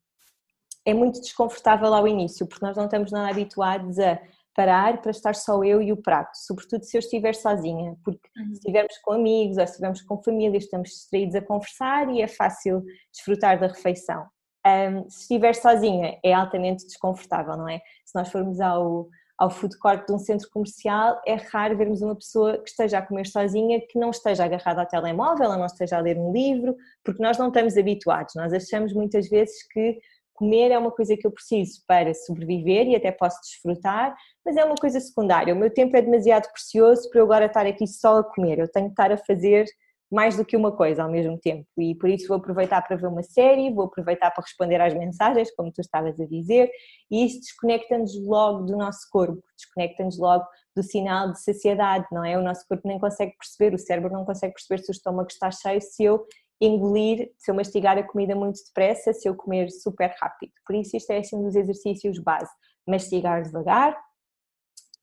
é muito desconfortável ao início, porque nós não estamos nada habituados a parar para estar só eu e o prato, sobretudo se eu estiver sozinha, porque uhum. se estivermos com amigos ou se estivermos com família, estamos distraídos a conversar e é fácil desfrutar da refeição. Um, se estiver sozinha é altamente desconfortável, não é? Se nós formos ao, ao food court de um centro comercial, é raro vermos uma pessoa que esteja a comer sozinha, que não esteja agarrada ao telemóvel, ou não esteja a ler um livro, porque nós não estamos habituados. Nós achamos muitas vezes que comer é uma coisa que eu preciso para sobreviver e até posso desfrutar, mas é uma coisa secundária. O meu tempo é demasiado precioso para eu agora estar aqui só a comer. Eu tenho que estar a fazer mais do que uma coisa ao mesmo tempo e por isso vou aproveitar para ver uma série, vou aproveitar para responder às mensagens, como tu estavas a dizer, e isso desconecta-nos logo do nosso corpo, desconecta-nos logo do sinal de saciedade, não é? O nosso corpo nem consegue perceber, o cérebro não consegue perceber se o estômago está cheio se eu engolir, se eu mastigar a comida muito depressa, se eu comer super rápido. Por isso, isto é assim um dos exercícios base: mastigar devagar,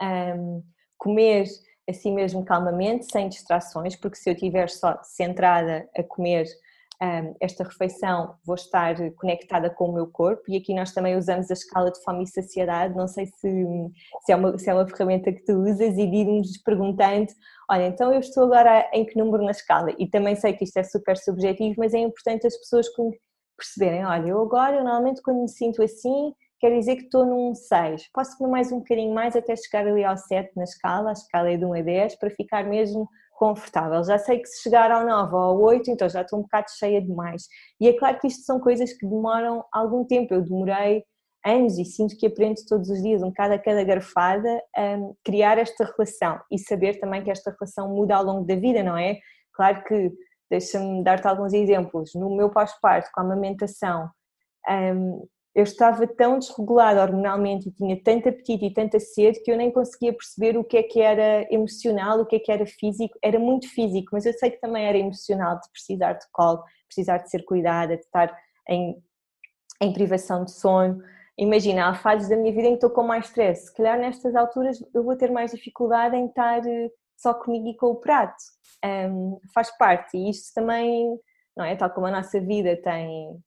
um, comer assim mesmo calmamente, sem distrações, porque se eu estiver só centrada a comer esta refeição vou estar conectada com o meu corpo e aqui nós também usamos a escala de fome e saciedade, não sei se, se, é, uma, se é uma ferramenta que tu usas e ir-nos perguntando, olha, então eu estou agora em que número na escala? E também sei que isto é super subjetivo, mas é importante as pessoas perceberem, olha, eu agora, eu normalmente quando me sinto assim, quer dizer que estou num 6. Posso comer mais um bocadinho mais até chegar ali ao 7 na escala, a escala é de 1 a 10, para ficar mesmo confortável. Já sei que se chegar ao 9 ou ao 8, então já estou um bocado cheia demais. E é claro que isto são coisas que demoram algum tempo. Eu demorei anos e sinto que aprendo todos os dias, um bocado a cada garfada, a criar esta relação e saber também que esta relação muda ao longo da vida, não é? Claro que, deixa-me dar-te alguns exemplos, no meu pós-parto, com a amamentação, eu estava tão desregulada hormonalmente e tinha tanto apetite e tanta sede que eu nem conseguia perceber o que é que era emocional, o que é que era físico. Era muito físico, mas eu sei que também era emocional de precisar de colo, precisar de ser cuidada, de estar em, em privação de sono. Imagina, há fases da minha vida em que estou com mais stress. Se calhar nestas alturas eu vou ter mais dificuldade em estar eh, só comigo e com o prato. Um, faz parte e isto também, não é? Tal como a nossa vida tem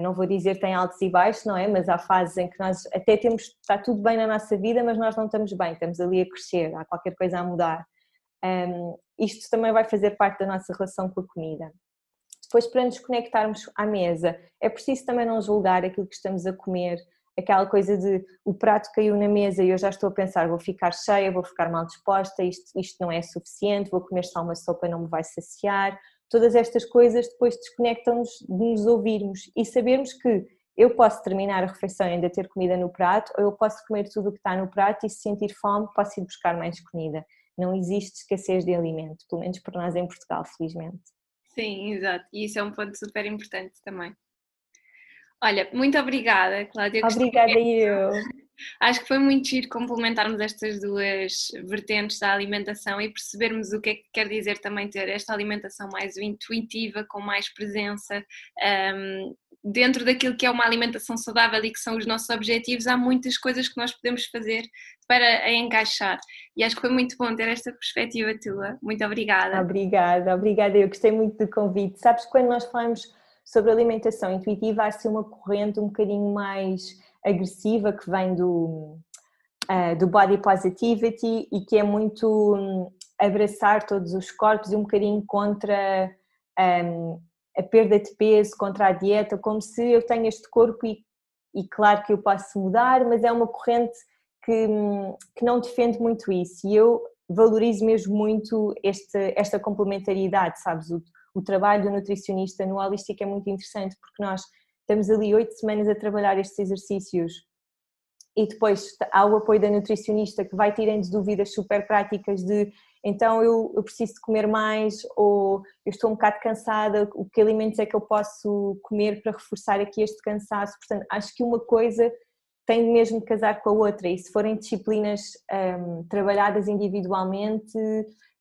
não vou dizer tem altos e baixos, não é? Mas há fases em que nós até temos, está tudo bem na nossa vida, mas nós não estamos bem, estamos ali a crescer, há qualquer coisa a mudar. Um, isto também vai fazer parte da nossa relação com a comida. Depois, para nos conectarmos à mesa, é preciso também não julgar aquilo que estamos a comer, aquela coisa de o prato caiu na mesa e eu já estou a pensar, vou ficar cheia, vou ficar mal disposta, isto, isto não é suficiente, vou comer só uma sopa, não me vai saciar todas estas coisas depois desconectam-nos de nos ouvirmos e sabermos que eu posso terminar a refeição e ainda ter comida no prato, ou eu posso comer tudo o que está no prato e se sentir fome posso ir buscar mais comida. Não existe escassez de alimento, pelo menos para nós em Portugal, felizmente. Sim, exato. E isso é um ponto super importante também. Olha, muito obrigada, Cláudia. Obrigada eu. Acho que foi muito giro complementarmos estas duas vertentes da alimentação e percebermos o que é que quer dizer também ter esta alimentação mais intuitiva, com mais presença. Um, dentro daquilo que é uma alimentação saudável e que são os nossos objetivos, há muitas coisas que nós podemos fazer para a encaixar. E acho que foi muito bom ter esta perspectiva tua. Muito obrigada. Obrigada, obrigada. Eu gostei muito do convite. Sabes, quando nós falamos sobre alimentação intuitiva, há ser uma corrente um bocadinho mais agressiva que vem do, uh, do body positivity e que é muito um, abraçar todos os corpos e um bocadinho contra um, a perda de peso, contra a dieta, como se eu tenho este corpo e, e claro que eu posso mudar, mas é uma corrente que, hum, que não defende muito isso e eu valorizo mesmo muito este, esta complementariedade, sabes? O, o trabalho do nutricionista no holístico é muito interessante porque nós estamos ali oito semanas a trabalhar estes exercícios e depois há o apoio da nutricionista que vai tirando dúvidas super práticas de então eu, eu, preciso de comer mais ou eu estou um bocado cansada, o que alimentos é que eu posso comer para reforçar aqui este cansaço? Portanto, acho que uma coisa tem mesmo de casar com a outra e se forem disciplinas um, trabalhadas individualmente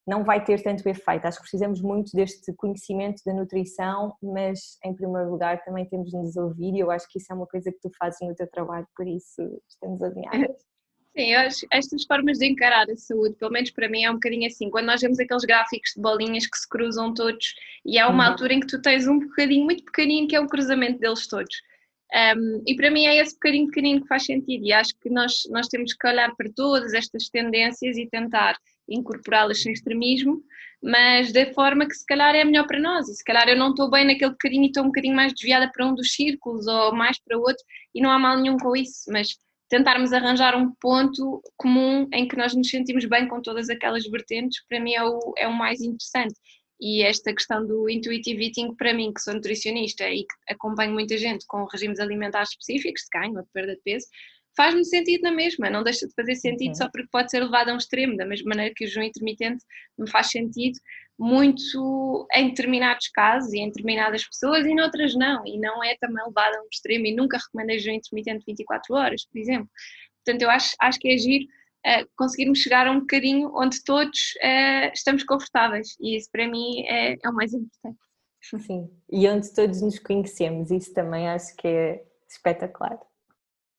não vai ter tanto efeito. Acho que precisamos muito deste conhecimento da nutrição, mas em primeiro lugar também temos de nos ouvir e eu acho que isso é uma coisa que tu fazes no teu trabalho, por isso estamos alinhadas. Sim, eu acho estas formas de encarar a saúde, pelo menos para mim é um bocadinho assim, quando nós vemos aqueles gráficos de bolinhas que se cruzam todos e há uma uhum. altura em que tu tens um bocadinho muito pequenino que é o cruzamento deles todos. Um, e para mim é esse bocadinho pequenino que faz sentido e acho que nós, nós temos que olhar para todas estas tendências e tentar incorporá-las sem extremismo, mas da forma que se calhar é melhor para nós. E se calhar eu não estou bem naquele bocadinho e estou um bocadinho mais desviada para um dos círculos ou mais para outro, e não há mal nenhum com isso, mas tentarmos arranjar um ponto comum em que nós nos sentimos bem com todas aquelas vertentes, para mim é o, é o mais interessante. E esta questão do intuitive eating, para mim, que sou nutricionista e que acompanho muita gente com regimes alimentares específicos, de ganho ou de perda de peso, faz-me sentido na mesma, não deixa de fazer sentido uhum. só porque pode ser levado a um extremo, da mesma maneira que o jejum intermitente me faz sentido muito em determinados casos e em determinadas pessoas e noutras não, e não é também levado a um extremo e nunca recomendei jejum intermitente 24 horas, por exemplo. Portanto, eu acho, acho que é agir uh, conseguirmos chegar a um bocadinho onde todos uh, estamos confortáveis e isso para mim é, é o mais importante. Sim, e onde todos nos conhecemos, isso também acho que é espetacular.